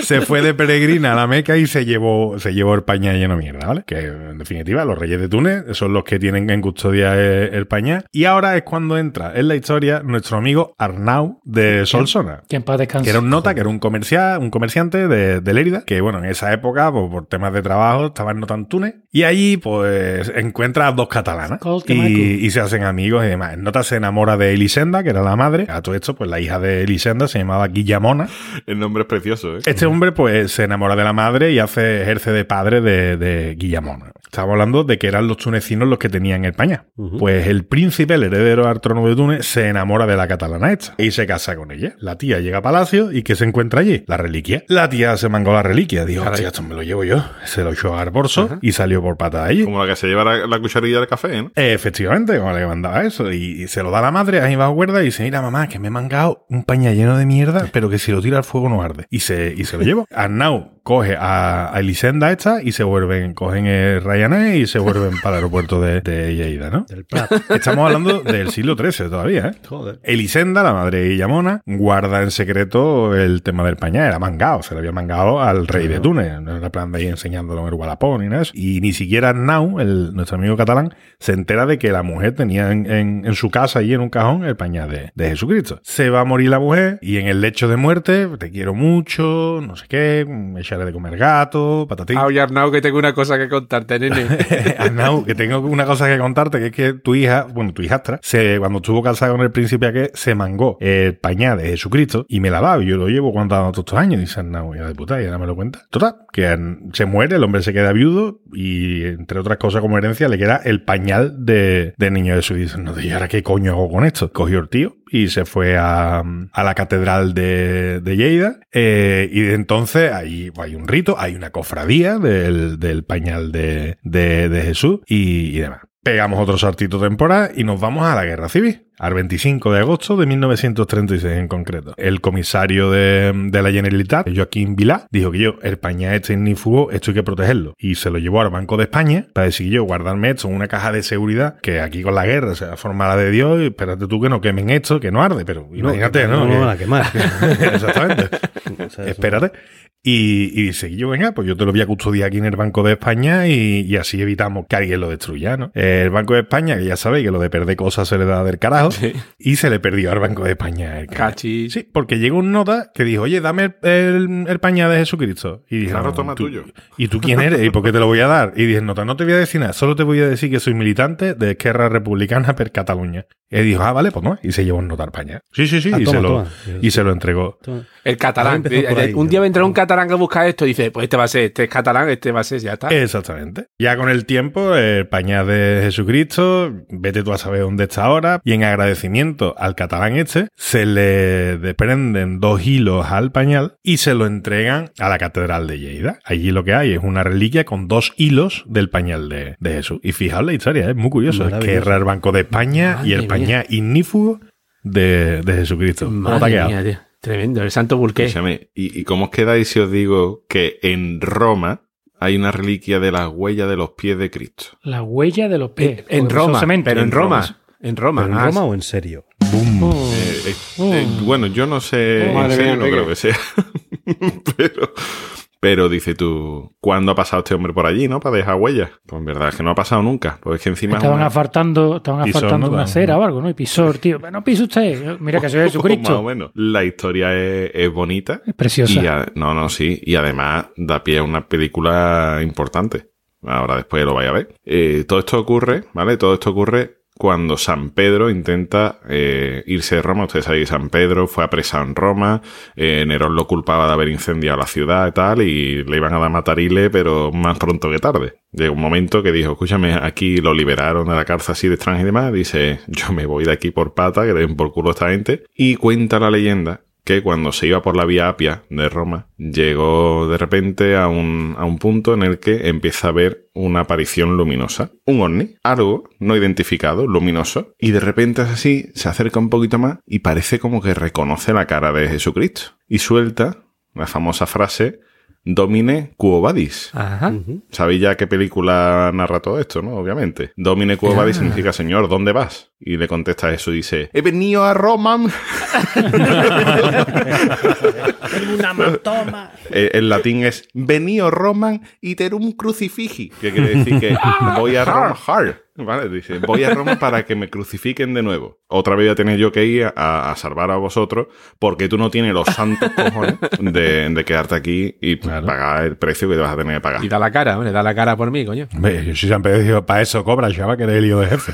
se fue de peregrina a la Meca y se llevó, se llevó el pañal lleno de mierda, ¿vale? Que en definitiva los reyes de Túnez son los que tienen en custodia el, el pañal. Y ahora es cuando entra en la historia nuestro amigo Arnau de Solsona. Que en paz descanse. Que era un nota, que era un comercial, un comerciante de, de Lérida, que bueno, en esa época, pues, por temas de trabajo, estaba en Nota en Túnez. Y allí, pues, encuentra a dos catalanas. Y, y se hacen amigos y demás. En Nota se enamora de Elisenda, que era la madre. A todo esto, pues la hija de Elisenda se llamaba Guillamona. El nombre es precioso, ¿eh? Este hombre, pues, se enamora de la madre y hace, ejerce de padre de, de Guillamona. Estamos hablando de que eran los tunecinos los que tenían el pañal. Pues el príncipe, el heredero al trono de Túnez, se enamora de la catalana esta y se casa con ella. La tía llega a palacio y ¿qué se encuentra allí? La reliquia. La tía se mangó la reliquia. Dijo, hostia, esto me lo llevo yo. Se lo echó al bolso y salió por pata allí. Como la que se lleva la, la cucharilla del café, ¿no? Efectivamente, como le mandaba eso. Y, y se lo da a la madre, ahí va cuerda y dice, mira mamá, que me he mangado un pañal lleno de mierda, pero que si lo tira al fuego no arde. Y se, y se lo lleva. Arnau coge a, a Elisenda esta y se vuelven, cogen el rey Magallanes y se vuelven para el aeropuerto de, de Lleida, ¿no? Del Prat. Estamos hablando del siglo XIII todavía, ¿eh? Joder. Elisenda, la madre de Guillamona, guarda en secreto el tema del pañal. Era mangado, se lo había mangado al rey de Túnez. No era plan de ahí enseñándolo en el Guadalapón ni nada de eso. Y ni siquiera Nau, el, nuestro amigo catalán, se entera de que la mujer tenía en, en- en su casa, allí en un cajón, el pañal de, de Jesucristo. Se va a morir la mujer y en el lecho de muerte, te quiero mucho, no sé qué, me echaré de comer gato, patatín. Ah, oye, Arnau, que tengo una cosa que contarte, nene. Arnau, que tengo una cosa que contarte, que es que tu hija, bueno, tu hijastra, se, cuando estuvo casada con el príncipe aquel, se mangó el pañal de Jesucristo y me la daba. Yo lo llevo cuando todos estos años. Dice Arnau, ya de puta, y ahora me lo cuenta. Total, que se muere, el hombre se queda viudo y, entre otras cosas como herencia, le queda el pañal de, de niño Jesús. Y dice, no, ¿y ahora qué coño hago con esto? Cogió el tío y se fue a, a la catedral de, de Lleida. eh, y entonces ahí hay un rito, hay una cofradía del, del pañal de, de- de Jesús y, y demás. Pegamos otro saltito temporal y nos vamos a la guerra civil, al 25 de agosto de 1936 en concreto. El comisario de, de la Generalitat, Joaquín Vilá, dijo que yo, el pañal este ignífugo, esto hay que protegerlo. Y se lo llevó al Banco de España para decir yo, guardarme esto en una caja de seguridad, que aquí con la guerra, o sea, forma la de Dios, y espérate tú que no quemen esto, que no arde, pero imagínate, ¿no? No, no, Que- van a quemar. Exactamente. O sea, eso- Espérate. Y, y dice, yo, venga, pues yo te lo voy a custodiar aquí en el Banco de España y, y así evitamos que alguien lo destruya, ¿no? El Banco de España, que ya sabéis que lo de perder cosas se le da del carajo, y se le perdió al Banco de España el caño. Cachis. Sí, porque llegó un nota que dijo, oye, dame el, el, el pañal de Jesucristo. Y dije, Claro, "No, toma tuyo. ¿Y tú quién eres? ¿Y por qué te lo voy a dar? Y dije, nota, no te voy a decir nada, solo te voy a decir que soy militante de Esquerra Republicana per Cataluña. Y dijo, ah, vale, pues no. Y se llevó un nota al pañal. Sí, sí, sí. Ah, y, toma, se lo, toma. y se lo entregó. Toma. El catalán. Eh, ahí, un día vendrá un catalán que busca esto y dice, pues este va a ser, este es catalán, este va a ser, ya está. Exactamente. Ya con el tiempo, el pañal de Jesucristo, vete tú a saber dónde está ahora, y en agradecimiento al catalán este, se le desprenden dos hilos al pañal y se lo entregan a la Catedral de Lleida. Allí lo que hay es una reliquia con dos hilos del pañal de, de Jesús. Y fijaos la historia, es muy curioso. Es que era el Banco de España y el mía. pañal ignífugo de, de Jesucristo. ¿Cómo te ha Madre mía, tío. Tremendo, el santo bulqué. Escúchame, ¿y, y cómo os quedáis si os digo que en Roma hay una reliquia de las huellas de los pies de Cristo? La huella de los pies. Eh, en Roma, pero en En Roma. En Roma. ¿Pero en ah, Roma o en serio? Boom. Oh. Eh, eh, Oh. eh, bueno, yo no sé, Oh, en serio mía, no creo que sea. pero, pero dice tú, ¿cuándo ha pasado este hombre por allí, no? Para dejar huellas. Pues en verdad es que no ha pasado nunca. Pues es que encima es Estaban una- asfaltando, estaban Pisó, asfaltando ¿no? una acera o algo, ¿no? Y pisó el tío. No pise usted. Mira que soy Más o Jesucristo. menos. La historia es, es bonita. Es preciosa. Y a- no, no, sí. Y además da pie a una película importante. Ahora después lo vaya a ver. Eh, todo esto ocurre, ¿vale? Todo esto ocurre cuando San Pedro intenta eh, irse de Roma. Ustedes saben San Pedro fue apresado en Roma. eh, Nerón lo culpaba de haber incendiado la ciudad y tal. Y le iban a dar matarile, pero más pronto que tarde. Llegó un momento que dijo, escúchame, aquí lo liberaron de la cárcel así de extranjero y demás. Dice, yo me voy de aquí por pata, que le den por culo a esta gente. Y cuenta la leyenda que cuando se iba por la vía Apia de Roma, llegó de repente a un, a un punto en el que empieza a ver una aparición luminosa. Un ovni, algo no identificado, luminoso, y de repente es así, se acerca un poquito más y parece como que reconoce la cara de Jesucristo. Y suelta la famosa frase, Domine quo vadis. Ajá. Sabéis ya qué película narra todo esto, ¿no? Obviamente. Domine quo vadis significa, señor, ¿dónde vas? Y le contesta eso y dice, he venido a Roma. Una matoma. Eh, en latín es venio Roman iterum crucifigi, que quiere decir que voy a Roma hard. ¿Vale? Dice, voy a Roma para que me crucifiquen de nuevo. Otra vez voy a tener yo que ir a, a salvar a vosotros porque tú no tienes los santos cojones de, de quedarte aquí y pagar el precio que te vas a tener que pagar. Y da la cara, hombre, da la cara por mí, coño. Hombre, yo sí siempre he dicho, para eso cobra, chaval, que eres el lío de jefe.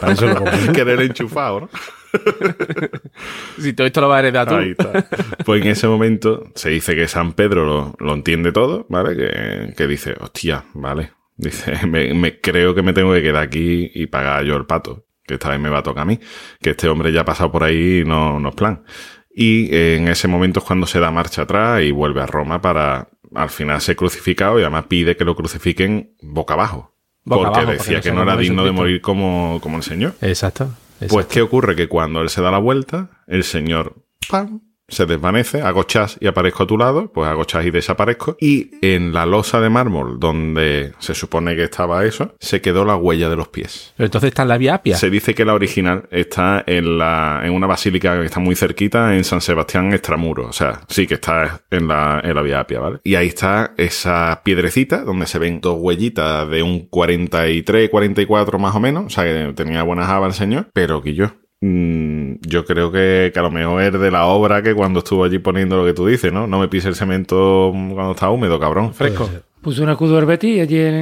para eso lo. Querer enchufado, ¿no? Si todo esto lo vas a heredar tú. Ahí está. Pues en ese momento se dice que San Pedro lo, lo entiende todo, ¿vale? Que, que dice, hostia, vale. Dice, me, me- creo que me tengo que quedar aquí y pagar yo el pato. Que esta vez me va a tocar a mí. Que este hombre ya ha pasado por ahí y no, no es plan. Y eh, en ese momento es cuando se da marcha atrás y vuelve a Roma para al final ser crucificado y además pide que lo crucifiquen boca abajo. Boca porque abajo, decía porque que no no sea era digno de morir como, como el Señor. Exacto. exacto. Pues, ¿qué ocurre? Que cuando él se da la vuelta, el señor ¡pam! Se desvanece, hago chas y aparezco a tu lado, pues hago chas y desaparezco. Y en la losa de mármol donde se supone que estaba eso, se quedó la huella de los pies. Pero entonces está en la Vía Apia. Se dice que la original está en la en una basílica que está muy cerquita en San Sebastián Extramuro. O sea, sí que está en la, en la Vía Apia, ¿vale? Y ahí está esa piedrecita donde se ven dos huellitas de un 43, 44 más o menos. O sea, que tenía buenas habas el señor. Pero que yo, yo creo que, que a lo mejor es de la obra que cuando estuvo allí poniendo lo que tú dices, ¿no? No me pise el cemento cuando está húmedo, cabrón. Fresco. Puso un escudo Herbeti allí en,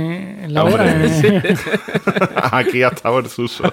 en la Hombre, obra. en- Aquí ha estado el suso.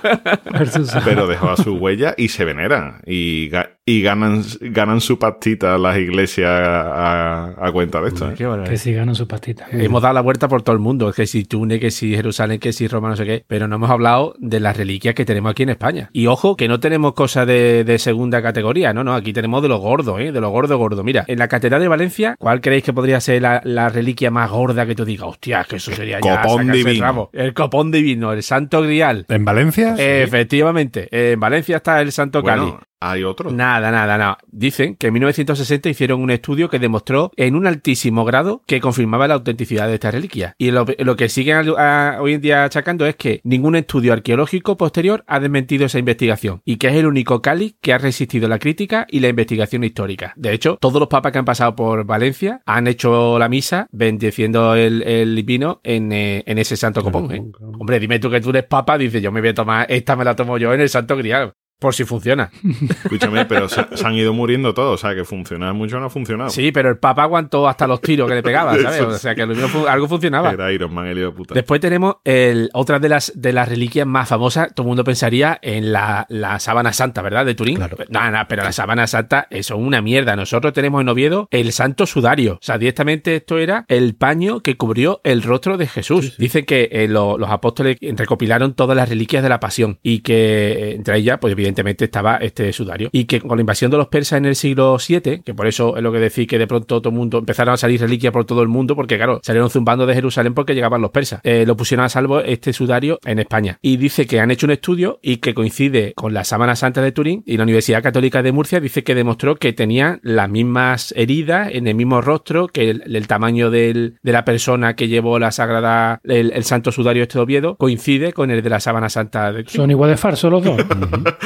Pero dejó a su huella y se veneran. Y, y ganan, ganan su pastita las iglesias a, a cuenta de esto. ¿eh? Que sí ganan sus pastitas. Hemos dado la vuelta por todo el mundo, que si Túnez, que si Jerusalén, que si Roma, no sé qué, pero no hemos hablado de las reliquias que tenemos aquí en España. Y ojo, que no tenemos cosas de, de segunda categoría, no, no, aquí tenemos de lo gordo, ¿eh? de lo gordo, gordo. Mira, en la Catedral de Valencia, ¿cuál creéis que podría ser la, la reliquia más gorda que tú digas? Hostia, que eso sería ya Copón el divino. rabo. El copón divino, el santo grial. ¿En Valencia? Efectivamente, en Valencia está el santo Cali. Hay otro. Nada, nada, nada. Dicen que en 1960 hicieron un estudio que demostró en un altísimo grado que confirmaba la autenticidad de esta reliquia. Y lo, lo que siguen a- hoy en día achacando es que ningún estudio arqueológico posterior ha desmentido esa investigación y que es el único Cali que ha resistido la crítica y la investigación histórica. De hecho, todos los papas que han pasado por Valencia han hecho la misa bendiciendo el, el vino en, eh, en ese santo copón. ¿eh? Hombre, dime tú que tú eres papa, dices yo me voy a tomar, esta me la tomo yo en el santo grial. Por si funciona. Escúchame, pero se, se han ido muriendo todos. O sea, que funcionar mucho no ha funcionado. Sí, pero el Papa aguantó hasta los tiros que le pegaban, ¿sabes? O sea, que lo mismo fu- algo funcionaba. Era Iron Man, el hijo de puta. Después tenemos el, otra de las, de las reliquias más famosas. Todo el mundo pensaría en la, la sábana santa, ¿verdad? De Turín. Claro. No, no, pero la sábana santa eso es una mierda. Nosotros tenemos en Oviedo el santo sudario. O sea, directamente esto era el paño que cubrió el rostro de Jesús. Dicen que eh, lo- los apóstoles recopilaron todas las reliquias de la pasión y que eh, entre ellas, pues evidentemente estaba este sudario. Y que con la invasión de los persas en el siglo VII, que por eso es lo que decís que de pronto todo el mundo empezaron a salir reliquias por todo el mundo, porque claro, salieron zumbando de Jerusalén porque llegaban los persas. Eh, lo pusieron a salvo este sudario en España. Y dice que han hecho un estudio y que coincide con la sábana santa de Turín y la Universidad Católica de Murcia dice que demostró que tenían las mismas heridas en el mismo rostro, que el, el tamaño del- de la persona que llevó la sagrada, el, el santo sudario este de Oviedo, coincide con el de la sábana santa de Turín. Son igual de farsos los dos.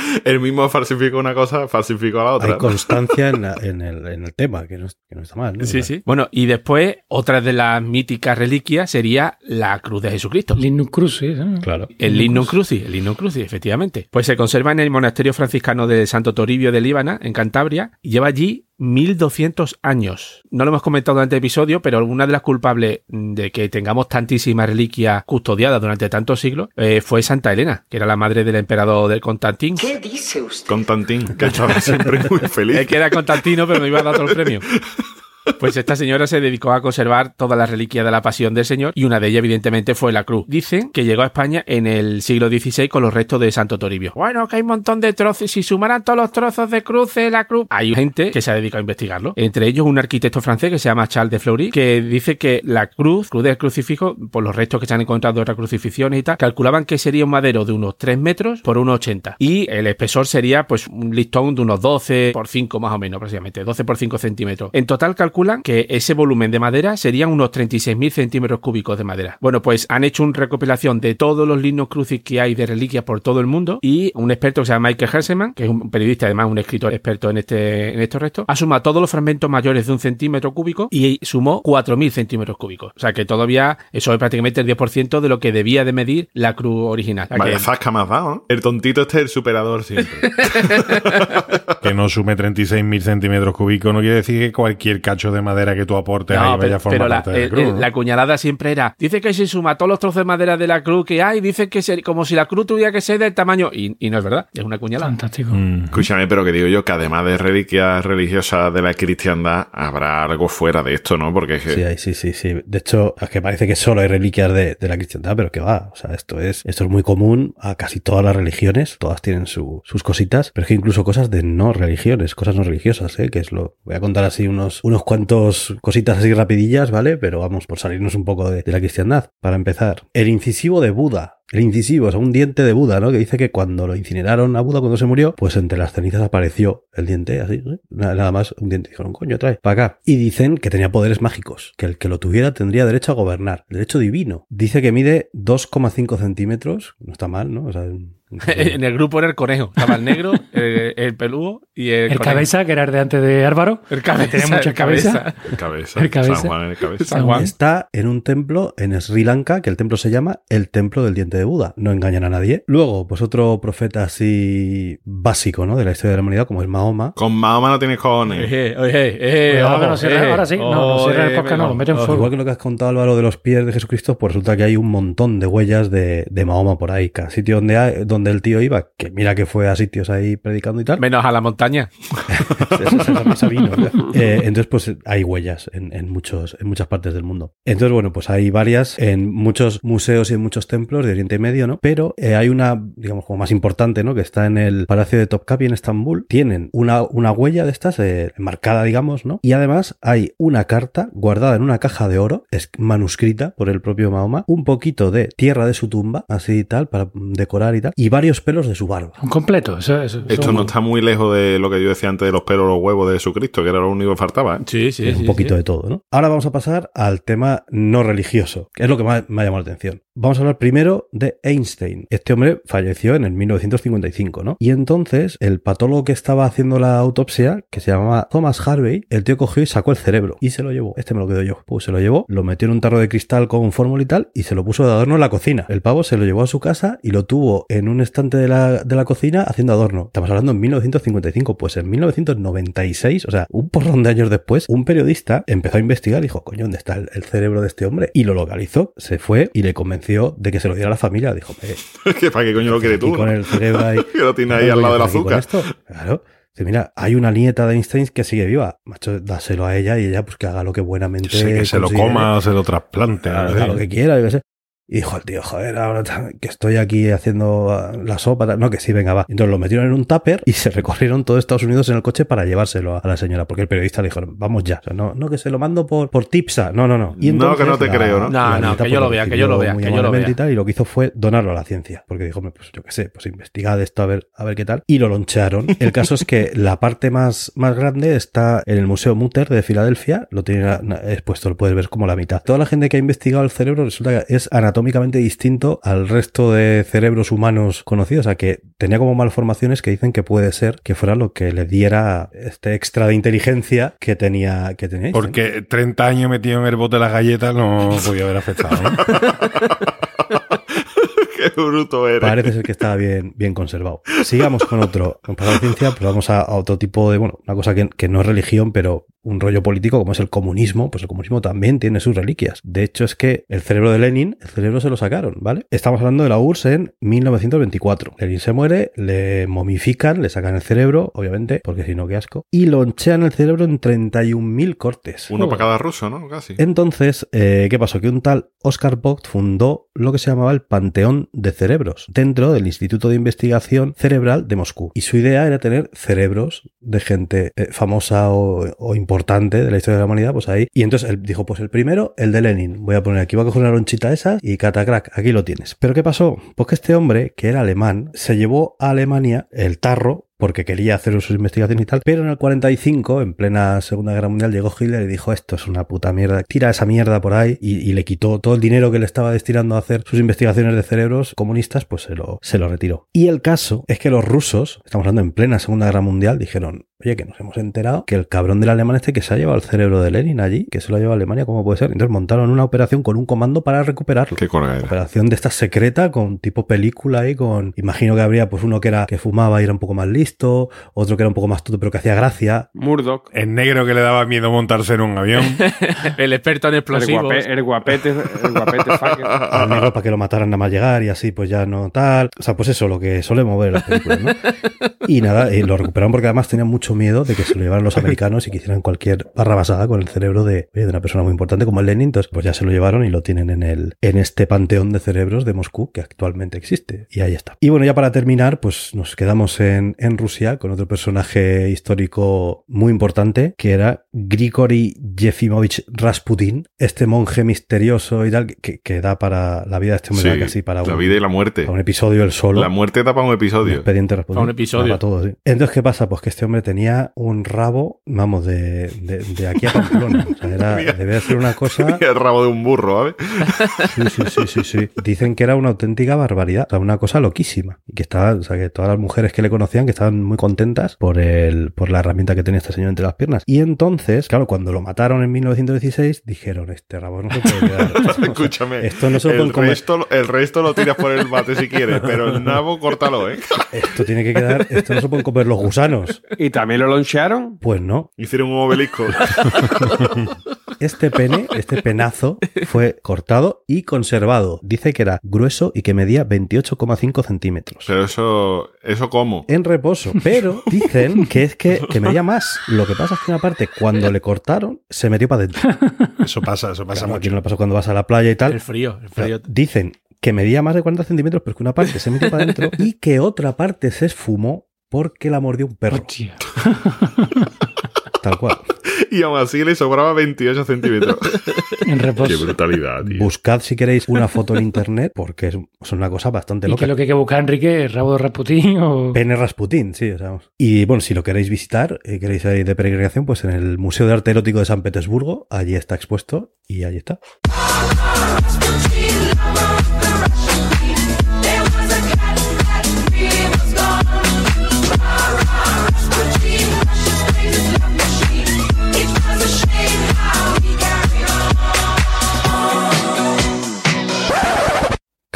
El mismo falsificó una cosa, falsificó la otra. Hay constancia en, la- en el, en el tema, que no, es- que no está mal. ¿no? Sí, sí. Bueno, y después, otra de las míticas reliquias sería la cruz de Jesucristo. Linus Crucis. ¿eh? Claro. El Lignum Crucis, el Lignum Crucis, efectivamente. Pues se conserva en el monasterio franciscano de Santo Toribio de Líbana, en Cantabria, y lleva allí 1200 años. No lo hemos comentado durante el episodio, pero una de las culpables de que tengamos tantísimas reliquias custodiadas durante tantos siglos eh, fue Santa Elena, que era la madre del emperador de Constantín. ¿Qué dice usted? Constantín, que estaba siempre muy feliz. Es que era Constantino, pero me iba a dar otro premio. Pues esta señora se dedicó a conservar todas las reliquias de la pasión del Señor y una de ellas, evidentemente, fue la cruz. Dicen que llegó a España en el siglo XVI con los restos de Santo Toribio. Bueno, que hay un montón de trozos. Si sumaran todos los trozos de cruz de la cruz. Hay gente que se ha dedicado a investigarlo. Entre ellos, un arquitecto francés que se llama Charles de Fleury, que dice que la cruz, cruz del crucifijo, por los restos que se han encontrado de otras crucifixiones y tal, calculaban que sería un madero de unos 3 metros por unos 80. Y el espesor sería, pues, un listón de unos 12 por 5 más o menos, prácticamente. 12 por 5 centímetros. En total calculan que ese volumen de madera serían unos 36.000 centímetros cúbicos de madera. Bueno, pues han hecho una recopilación de todos los lignos crucis que hay de reliquias por todo el mundo y un experto que se llama Michael Herseman, que es un periodista, además un escritor experto en, este, en estos restos, ha sumado todos los fragmentos mayores de un centímetro cúbico y sumó 4.000 centímetros cúbicos. O sea que todavía eso es prácticamente el 10% de lo que debía de medir la cruz original. Vaya que- zasca más dado, ¿no? El tontito este es el superador siempre. Que no sume 36.000 centímetros cúbicos no quiere decir que cualquier cacho de madera que tú aportes ahí No, vaya pero, a formar pero la, parte de la el- cruz. el- ¿no? la cuñalada siempre era, dice que se suma todos los trozos de madera de la cruz que hay, dice que se- como si la cruz tuviera que ser del tamaño, y, y no es verdad, es una cuñalada. Fantástico. Mm. Escúchame, pero que digo yo que además de reliquias religiosas de la cristiandad, habrá algo fuera de esto, ¿no? Porque es que Sí, hay- sí, sí, sí. De hecho, es que parece que solo hay reliquias de, de la cristiandad, pero que va. O sea, esto es, esto es muy común a casi todas las religiones. Todas tienen su- sus cositas, pero es que incluso cosas de no religiones, cosas no religiosas, ¿eh? Que es lo. Voy a contar así unos, unos cuantos cuantos cositas así rapidillas, ¿vale? Pero vamos, por salirnos un poco de, la cristiandad. Para empezar, el incisivo de Buda. El incisivo, o sea, un diente de Buda, ¿no? Que dice que cuando lo incineraron a Buda, cuando se murió, pues entre las cenizas apareció el diente, así, ¿eh? nada, más un diente. Dijeron, coño, trae, para acá. Y dicen que tenía poderes mágicos, que el que lo tuviera tendría derecho a gobernar, derecho divino. Dice que mide 2,5 centímetros, no está mal, ¿no? O sea, en el grupo era el conejo. Estaba el negro, el, el peludo y el, El conejo. cabeza, que era el de antes de Álvaro. El cabeza. que tenía mucha el cabeza. El cabeza. El cabeza. San Juan en el cabeza. San Juan. Está en un templo en Sri Lanka, que el templo se llama el Templo del Diente de Buda. No engañan a nadie. Luego, pues otro profeta así básico, ¿no? De la historia de la humanidad, como es Mahoma. Con Mahoma no tienes cojones. Oye, oye, ojo, que no cierra- ahora sí, no, no cierra el podcast, no, lo mete en ojo. fuego. Igual que lo que has contado, Álvaro, de los pies de Jesucristo, pues resulta que hay un montón de huellas de, de Mahoma por ahí. Cada sitio donde, hay- donde el tío iba, que mira que fue a sitios ahí predicando y tal. Menos a la montaña. Esa- esa- esa vino, ¿no? Eh, entonces, pues hay huellas en, en muchos, en muchas partes del mundo. Entonces, bueno, pues hay varias en muchos museos y en muchos templos de Oriente Medio, ¿no? Pero eh, hay una, digamos, como más importante, ¿no? Que está en el Palacio de Topkapi en Estambul. Tienen una, una huella de estas eh, marcada, digamos, ¿no? Y además hay una carta guardada en una caja de oro, es manuscrita por el propio Mahoma, un poquito de tierra de su tumba, así y tal, para decorar y tal, y varios pelos de su barba. Un completo. Eso, eso- Esto no está muy lejos de lo que yo decía antes de los pelos o los huevos de Jesucristo, que era lo único que faltaba. ¿eh? Sí, sí, un sí, poquito sí. de todo, ¿no? Ahora vamos a pasar al tema no religioso, que es lo que más me ha llamado la atención. Vamos a hablar primero de Einstein. Este hombre falleció en el 1955, ¿no? Y entonces el patólogo que estaba haciendo la autopsia, que se llamaba Thomas Harvey, el tío cogió y sacó el cerebro y se lo llevó. Este me lo quedo yo. Pues se lo llevó, lo metió en un tarro de cristal con fórmula y tal y se lo puso de adorno en la cocina. El pavo se lo llevó a su casa y lo tuvo en un estante de la, de la cocina haciendo adorno. Estamos hablando en 1955, pues en 1996, o sea, un porrón de años después, un periodista empezó a investigar y dijo, coño, ¿dónde está el, el cerebro de este hombre? Y lo localizó, se fue y le convenció de que se lo diera a la familia. Dijo, "Eh, ¿Que ¿Para qué coño lo quieres y tú? con el cerebro ahí. Que lo tiene ahí ¿Qué al lado del azúcar. esto? Claro. Dice, mira, hay una nieta de Einstein que sigue viva. Macho, dáselo a ella y ella pues que haga lo que buenamente que se lo coma se lo trasplante. Haga lo que quiera, yo qué sé. Y dijo el tío, joder, ahora que estoy aquí haciendo ah, la sopa. tal". No, que sí, venga, va. Entonces lo metieron en un tupper y se recorrieron todo Estados Unidos en el coche para llevárselo a la señora. Porque el periodista le dijo, vamos ya. O sea, no, no, que se lo mando por, por tipsa. No, no, no. Y No, que no te la- creo, ¿no? No, la no, que yo pues, lo vea, que yo lo vea, que yo lo amablemente vea. Y, tal, y lo que hizo fue donarlo a la ciencia. Porque dijo, "Hombre, pues yo qué sé, pues investigad esto a ver, a ver qué tal. Y lo lonchearon. El caso es que la parte más, más grande está en el Museo Mutter de Filadelfia. Lo tiene na- expuesto, lo puedes ver como la mitad. Toda la gente que ha investigado el cerebro resulta que es anatómicamente distinto al resto de cerebros humanos conocidos. O sea, que tenía como malformaciones que dicen que puede ser que fuera lo que le diera este extra de inteligencia que tenía, que tenía. Porque 30 años metido en el bote de las galletas no podía haber afectado. ¿no? Qué bruto eres. Parece ser que está bien, bien conservado. Sigamos con otro. Para la ciencia, pues vamos a, a otro tipo de, bueno, una cosa que, que no es religión, pero un rollo político como es el comunismo, pues el comunismo también tiene sus reliquias. De hecho, es que el cerebro de Lenin, el cerebro se lo sacaron, ¿vale? Estamos hablando de la URSS en 1924. Lenin se muere, le momifican, le sacan el cerebro, obviamente, porque si no, qué asco, y lonchean el cerebro en 31.000 cortes. Uno para cada ruso, ¿no? Casi. Entonces, eh, ¿qué pasó? Que un tal Oscar Vogt fundó lo que se llamaba el Panteón de Cerebros dentro del Instituto de Investigación Cerebral de Moscú. Y su idea era tener cerebros de gente eh, famosa o, o importante de la historia de la humanidad, pues ahí. Y entonces él dijo, pues el primero, el de Lenin. Voy a poner aquí, voy a coger una lonchita esa y catacrack, aquí lo tienes. Pero ¿qué pasó? Pues que este hombre, que era alemán, se llevó a Alemania el tarro porque quería hacer sus investigaciones y tal, pero en el 45, en plena Segunda Guerra Mundial, llegó Hitler y dijo, esto es una puta mierda, tira esa mierda por ahí y, y le quitó todo el dinero que le estaba destinando a hacer sus investigaciones de cerebros comunistas, pues se lo, se lo retiró. Y el caso es que los rusos, estamos hablando en plena Segunda Guerra Mundial, dijeron, oye, que nos hemos enterado que el cabrón del alemán este que se ha llevado el cerebro de Lenin allí, que se lo ha llevado a Alemania, ¿cómo puede ser? Entonces montaron una operación con un comando para recuperarlo. Qué colga era. Operación de esta secreta con tipo película ahí con imagino que habría pues uno que era que fumaba y era un poco más listo, otro que era un poco más tuto pero que hacía gracia. Murdoch. El negro que le daba miedo montarse en un avión. El experto en El, explosivos. guape- el guapete, el guapete fucker. Al negro para que lo mataran nada más llegar y así pues ya no tal. O sea, pues eso, lo que solemos ver en las películas, ¿no? Y nada, y lo recuperaron porque además tenían mucho miedo de que se lo llevaran los americanos y que hicieran cualquier barra basada con el cerebro de, de una persona muy importante como el Lenin. Entonces, pues ya se lo llevaron y lo tienen en el, en este panteón de cerebros de Moscú que actualmente existe. Y ahí está. Y bueno, ya para terminar, pues nos quedamos en, en en Rusia con otro personaje histórico muy importante, que era Grigory Yefimovich Rasputin, este monje misterioso y tal, que, que da para la vida de este hombre da casi para la un, vida y la muerte. para un episodio el solo. La muerte da para un Un episodio. expediente Rasputin. Para un episodio. Para todo, sí. Entonces, ¿qué pasa? Pues que este hombre tenía un rabo, vamos, de, de, de aquí a Pamplona. O sea, era, debía ser una cosa El rabo de un burro, ¿sabes? Sí, sí, sí, sí, sí. Dicen que era una auténtica barbaridad, o sea, una cosa loquísima. Y que estaba, o sea, que todas las mujeres que le conocían que estaban muy contentas por el, por la herramienta que tenía este señor entre las piernas. Y entonces, claro, cuando lo mataron en 1916, dijeron, este rabo no se puede quedar. Escúchame. Esto no se lo el comer. resto, el resto lo tiras por el bate si quieres, pero el nabo córtalo, ¿eh? Esto tiene que quedar, esto no se pueden comer los gusanos. ¿Y también lo lonchearon? Pues no. Hicieron un obelisco. Este pene, este penazo, fue cortado y conservado. Dice que era grueso y que medía 28,5 centímetros. Pero eso, ¿eso cómo? en reposo. Pero dicen que es que, que medía más. Lo que pasa es que una parte, cuando le cortaron, se metió para adentro. Eso pasa, eso pasa Claro, aquí mucho. no le pasa cuando vas a la playa y El tal. frío, el Pero frío. Dicen que medía más de 40 centímetros, pero que una parte se metió para adentro y que otra parte se esfumó porque la mordió un perro. Hostia. Tal cual. Y aún así le sobraba 28 centímetros. En Qué brutalidad, tío. Buscad si queréis una foto en internet porque es, es una cosa bastante ¿Y qué loca. es lo que hay que buscar, Enrique? ¿El rabo de Rasputín o...? Pene Rasputín, sí, o sea, vamos. Y bueno, si lo queréis visitar, eh, queréis ir de peregrinación, pues en el Museo de Arte Erótico de San Petersburgo, allí está expuesto y allí está.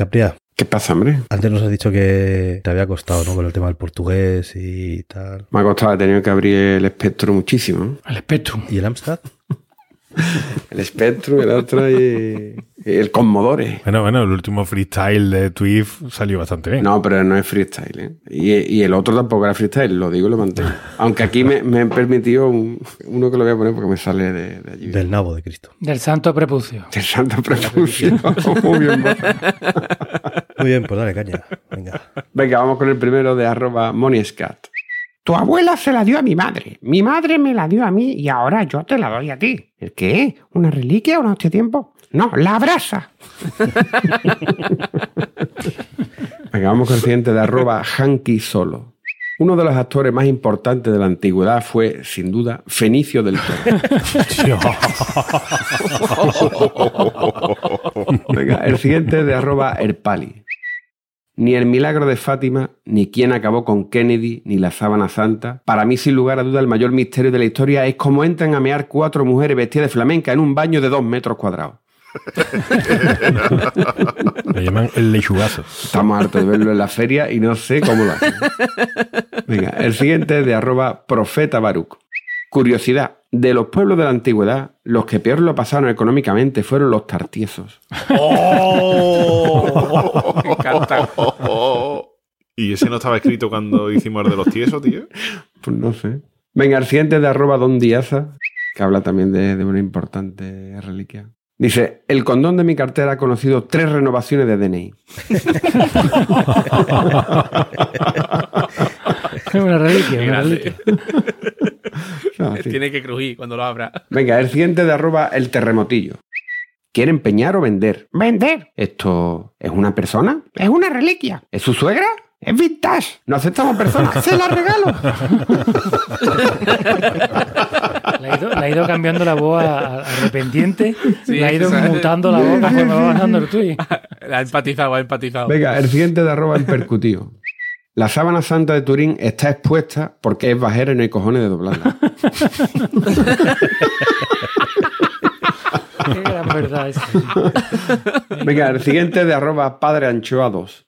Capria, ¿Qué pasa, hombre? antes nos has dicho que te había costado, ¿no? Con el tema del portugués y tal. Me ha costado, he tenido que abrir el espectro muchísimo. ¿no? El Spectrum. ¿Y el Amstrad? El espectro, el otro y, y el Commodore. Bueno, bueno, el último freestyle de Twift salió bastante bien. No, pero no es freestyle, ¿eh? Y, y el otro tampoco era freestyle, lo digo y lo mantengo. Aunque aquí me, me han permitido un- uno que lo voy a poner porque me sale de, de allí. Del nabo de Cristo. Del santo prepucio. Del santo prepucio. Muy bien, Borja. Muy bien, pues dale caña. Venga. Venga, vamos con el primero de arroba moniescat. Tu abuela se la dio a mi madre. Mi madre me la dio a mí y ahora yo te la doy a ti. ¿El qué? ¿Una reliquia o no hostia tiempo? No, la brasa. Venga, vamos con el siguiente de arroba Hanky Solo. Uno de los actores más importantes de la antigüedad fue, sin duda, Fenicio del Toro. Venga, el siguiente de arroba Erpali. Ni el milagro de Fátima, ni quién acabó con Kennedy, ni la sábana santa. Para mí, sin lugar a duda, el mayor misterio de la historia es cómo entran a mear cuatro mujeres vestidas de flamenca en un baño de dos metros cuadrados. Le llaman el lechugazo. Estamos hartos de verlo en la feria y no sé cómo lo hacen. Venga, el siguiente es de arroba profeta Baruch. Curiosidad, de los pueblos de la antigüedad, los que peor lo pasaron económicamente fueron los tartiesos. Me encanta. ¿Y ese no estaba escrito cuando hicimos el de los tiesos, tío? Pues no sé. Venga, el siguiente es de arroba Don Diaza, que habla también de, de una importante reliquia. Dice, el condón de mi cartera ha conocido tres renovaciones de DNI. una reliquia, una grande. reliquia. Sí. Tiene que crujir cuando lo abra. Venga, el siguiente de arroba El Terremotillo. ¿Quiere empeñar o vender? Vender. ¿Esto es una persona? Es una reliquia. ¿Es su suegra? Es vintage. No aceptamos personas. Se la regalo. Le ha ido, le ha ido cambiando la voz a, a arrepentiente. Sí, le ha ido ¿sabes? mutando la voz conforme va bajando el tweet. Ha empatizado, ha empatizado. Venga, el siguiente de arroba El Percutivo. La sábana santa de Turín está expuesta porque es bajera y no hay cojones de doblarla. Qué gran verdad es. Venga, el siguiente de arroba Padre Anchoa 2.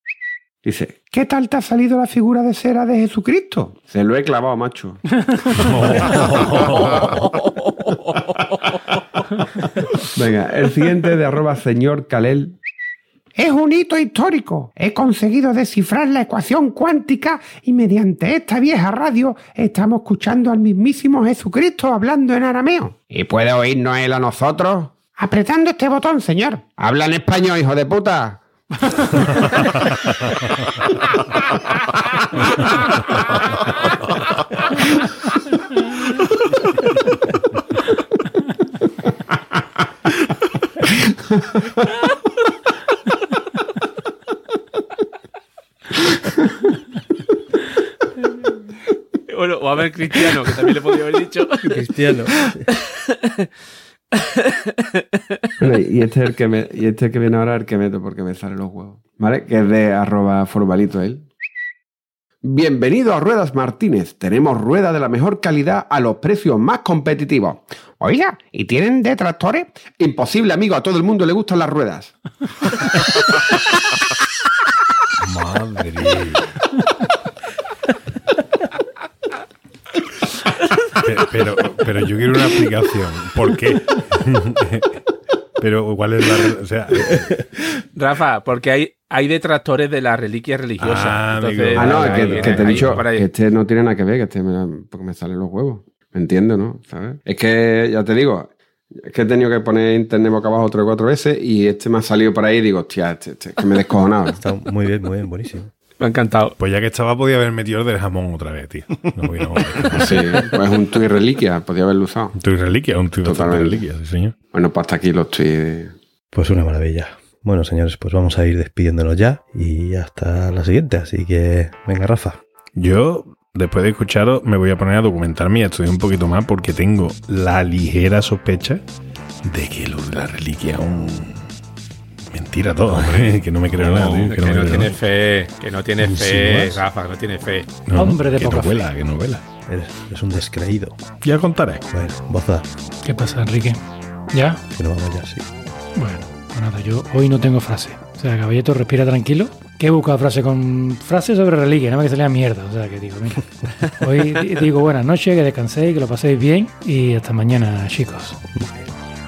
Dice, ¿Qué tal te ha salido la figura de cera de Jesucristo? se lo he clavado, macho. Venga, el siguiente de arroba señor Calel. Es un hito histórico. He conseguido descifrar la ecuación cuántica y mediante esta vieja radio estamos escuchando al mismísimo Jesucristo hablando en arameo. ¿Y puede oírnos él a nosotros? Apretando este botón, señor. Habla en español, hijo de puta. Cristiano, que también le podría haber dicho. Cristiano. Bueno, y este es el que me, y este que viene ahora es el que meto porque me salen los huevos. ¿Vale? Que es de arroba formalito él. Bienvenido a Ruedas Martínez. Tenemos ruedas de la mejor calidad a los precios más competitivos. Oiga, ¿y tienen detractores? Imposible, amigo. A todo el mundo le gustan las ruedas. Madre. Pe- pero, pero yo quiero una explicación. ¿Por qué? pero ¿cuál es la... O sea, Rafa, porque hay, hay detractores de las reliquias religiosas. Ah, Entonces. Ah, no, que, que te he dicho que este no tiene nada que ver, que este me, porque me salen los huevos. ¿Me entiendes, no? ¿Sabes? Es que, ya te digo, es que he tenido que poner internet boca abajo tres o cuatro veces y este me ha salido por ahí y digo, hostia, este, este, es que me he descojonado. Está muy bien, muy bien, buenísimo. Me ha encantado. pues ya que estaba, podía haber metido el del jamón otra vez, tío. No podía haber. sí, pues es un tuit reliquia, podía haberlo usado. Un tuit reliquia, un tuit Totalmente. reliquia, sí, señor. Bueno, pues hasta aquí los tuits. Pues una maravilla. Bueno, señores, pues vamos a ir despidiéndonos ya y hasta la siguiente. Así que, venga, Rafa. Yo, después de escucharos, me voy a poner a documentarme y a estudiar un poquito más porque tengo la ligera sospecha de que lo de la reliquia es un... Mentira todo, hombre, que no me creo nada. tío, que, que no me no creo tiene nada. fe, que no tiene fe. Rafa, no tiene fe. No, no, Hombre de que poca novela, que novela. Eres, eres un descreído. Ya contaré. Bueno, Boza, ¿Qué pasa, Enrique? ¿Ya? que no vamos ya, sí. Bueno, pues nada, yo hoy no tengo frase. O sea, caballeto, respira tranquilo. Que he buscado frase con frase sobre reliquia, nada más que salía mierda. O sea, que digo, mira. Hoy di- digo buenas noches, que descanséis, que lo paséis bien y hasta mañana, chicos.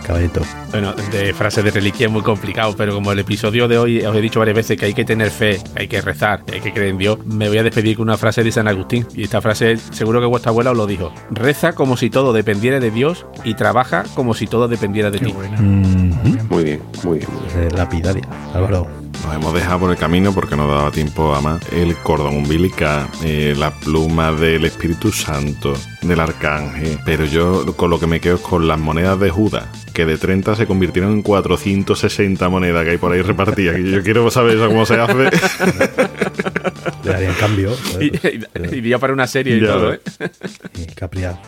Caballito. Bueno, de frases de reliquia es muy complicado, pero como el episodio de hoy os he dicho varias veces que hay que tener fe, hay que rezar, hay que creer en Dios, me voy a despedir con una frase de San Agustín. Y esta frase seguro que vuestra abuela os lo dijo. Reza como si todo dependiera de Dios y trabaja como si todo dependiera de Qué ti. Muy bien, muy bien, muy bien. Eh, lapidaria. Álvaro. Nos hemos dejado por el camino porque no daba tiempo a más. El cordón umbilical, eh, la pluma del Espíritu Santo, del Arcángel. Pero yo con lo que me quedo es con las monedas de Judas, que de 30 se convirtieron en 460 monedas que hay por ahí repartidas. Yo quiero saber eso cómo se hace. Le darían cambio. Y, día para una serie y Ya todo. ¿eh? y Capria.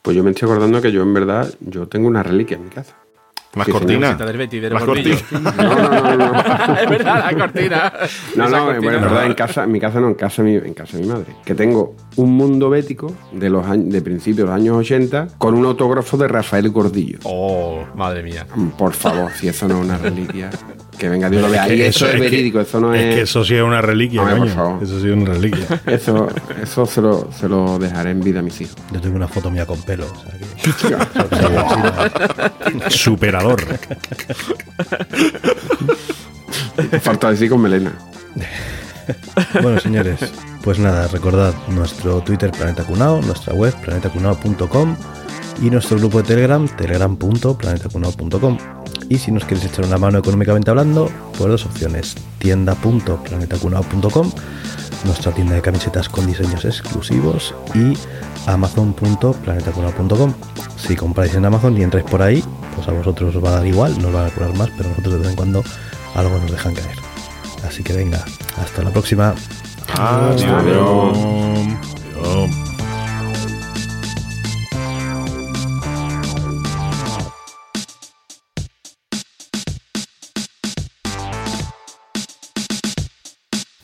Pues yo me estoy acordando que yo en verdad, yo tengo una reliquia en mi casa. Sí, del los Las gordillos. cortinas. No, no, no, es verdad, la cortina. No, no, cortina. bueno, en verdad en casa, en mi casa no, en casa, de mi, en casa de mi madre. Que tengo un mundo bético de los años, de principios de los años 80 con un autógrafo de Rafael Gordillo. Oh, madre mía. Por favor, si eso no es una reliquia, que venga Dios lo vea. Y eso es, verídico, eso no es es. que eso sí es una reliquia, Hombre, por favor. Eso sí es una reliquia. Eso, eso se, lo, se lo dejaré en vida a mis hijos. Yo tengo una foto mía con pelo. O sea que... Superador. Falta decir con melena. Bueno, señores, pues nada, recordad nuestro Twitter Planeta Cunao, nuestra web planetacunao.com y nuestro grupo de Telegram, telegram.planetacunao.com. Y si nos queréis echar una mano económicamente hablando, pues dos opciones: tienda.planetacunao.com, nuestra tienda de camisetas con diseños exclusivos, y amazon.planetacunao.com. Si compráis en Amazon y entráis por ahí, pues a vosotros os va a dar igual, nos van a cobrar más, pero nosotros de vez en cuando algo nos dejan caer. Así que venga, hasta la próxima. Adiós. Adiós.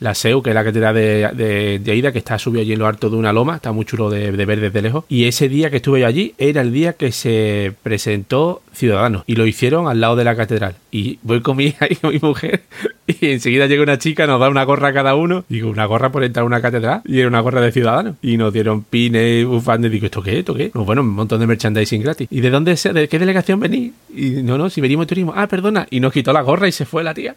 La SEU, que es la catedral de, de, de Aida, que está subido allí en lo alto de una loma, está muy chulo de, de ver desde lejos. Y ese día que estuve yo allí era el día que se presentó Ciudadanos y lo hicieron al lado de la catedral. Y voy con mi hija y con mi mujer y enseguida llega una chica, nos da una gorra a cada uno. Digo, una gorra por entrar a una catedral y era una gorra de Ciudadanos. Y nos dieron pines, bufandes. Digo, ¿esto qué? ¿Esto qué? Pues bueno, un montón de merchandising gratis. ¿Y de dónde, de qué delegación venís? Y no, no, si venimos turismo. Ah, perdona. Y nos quitó la gorra y se fue la tía.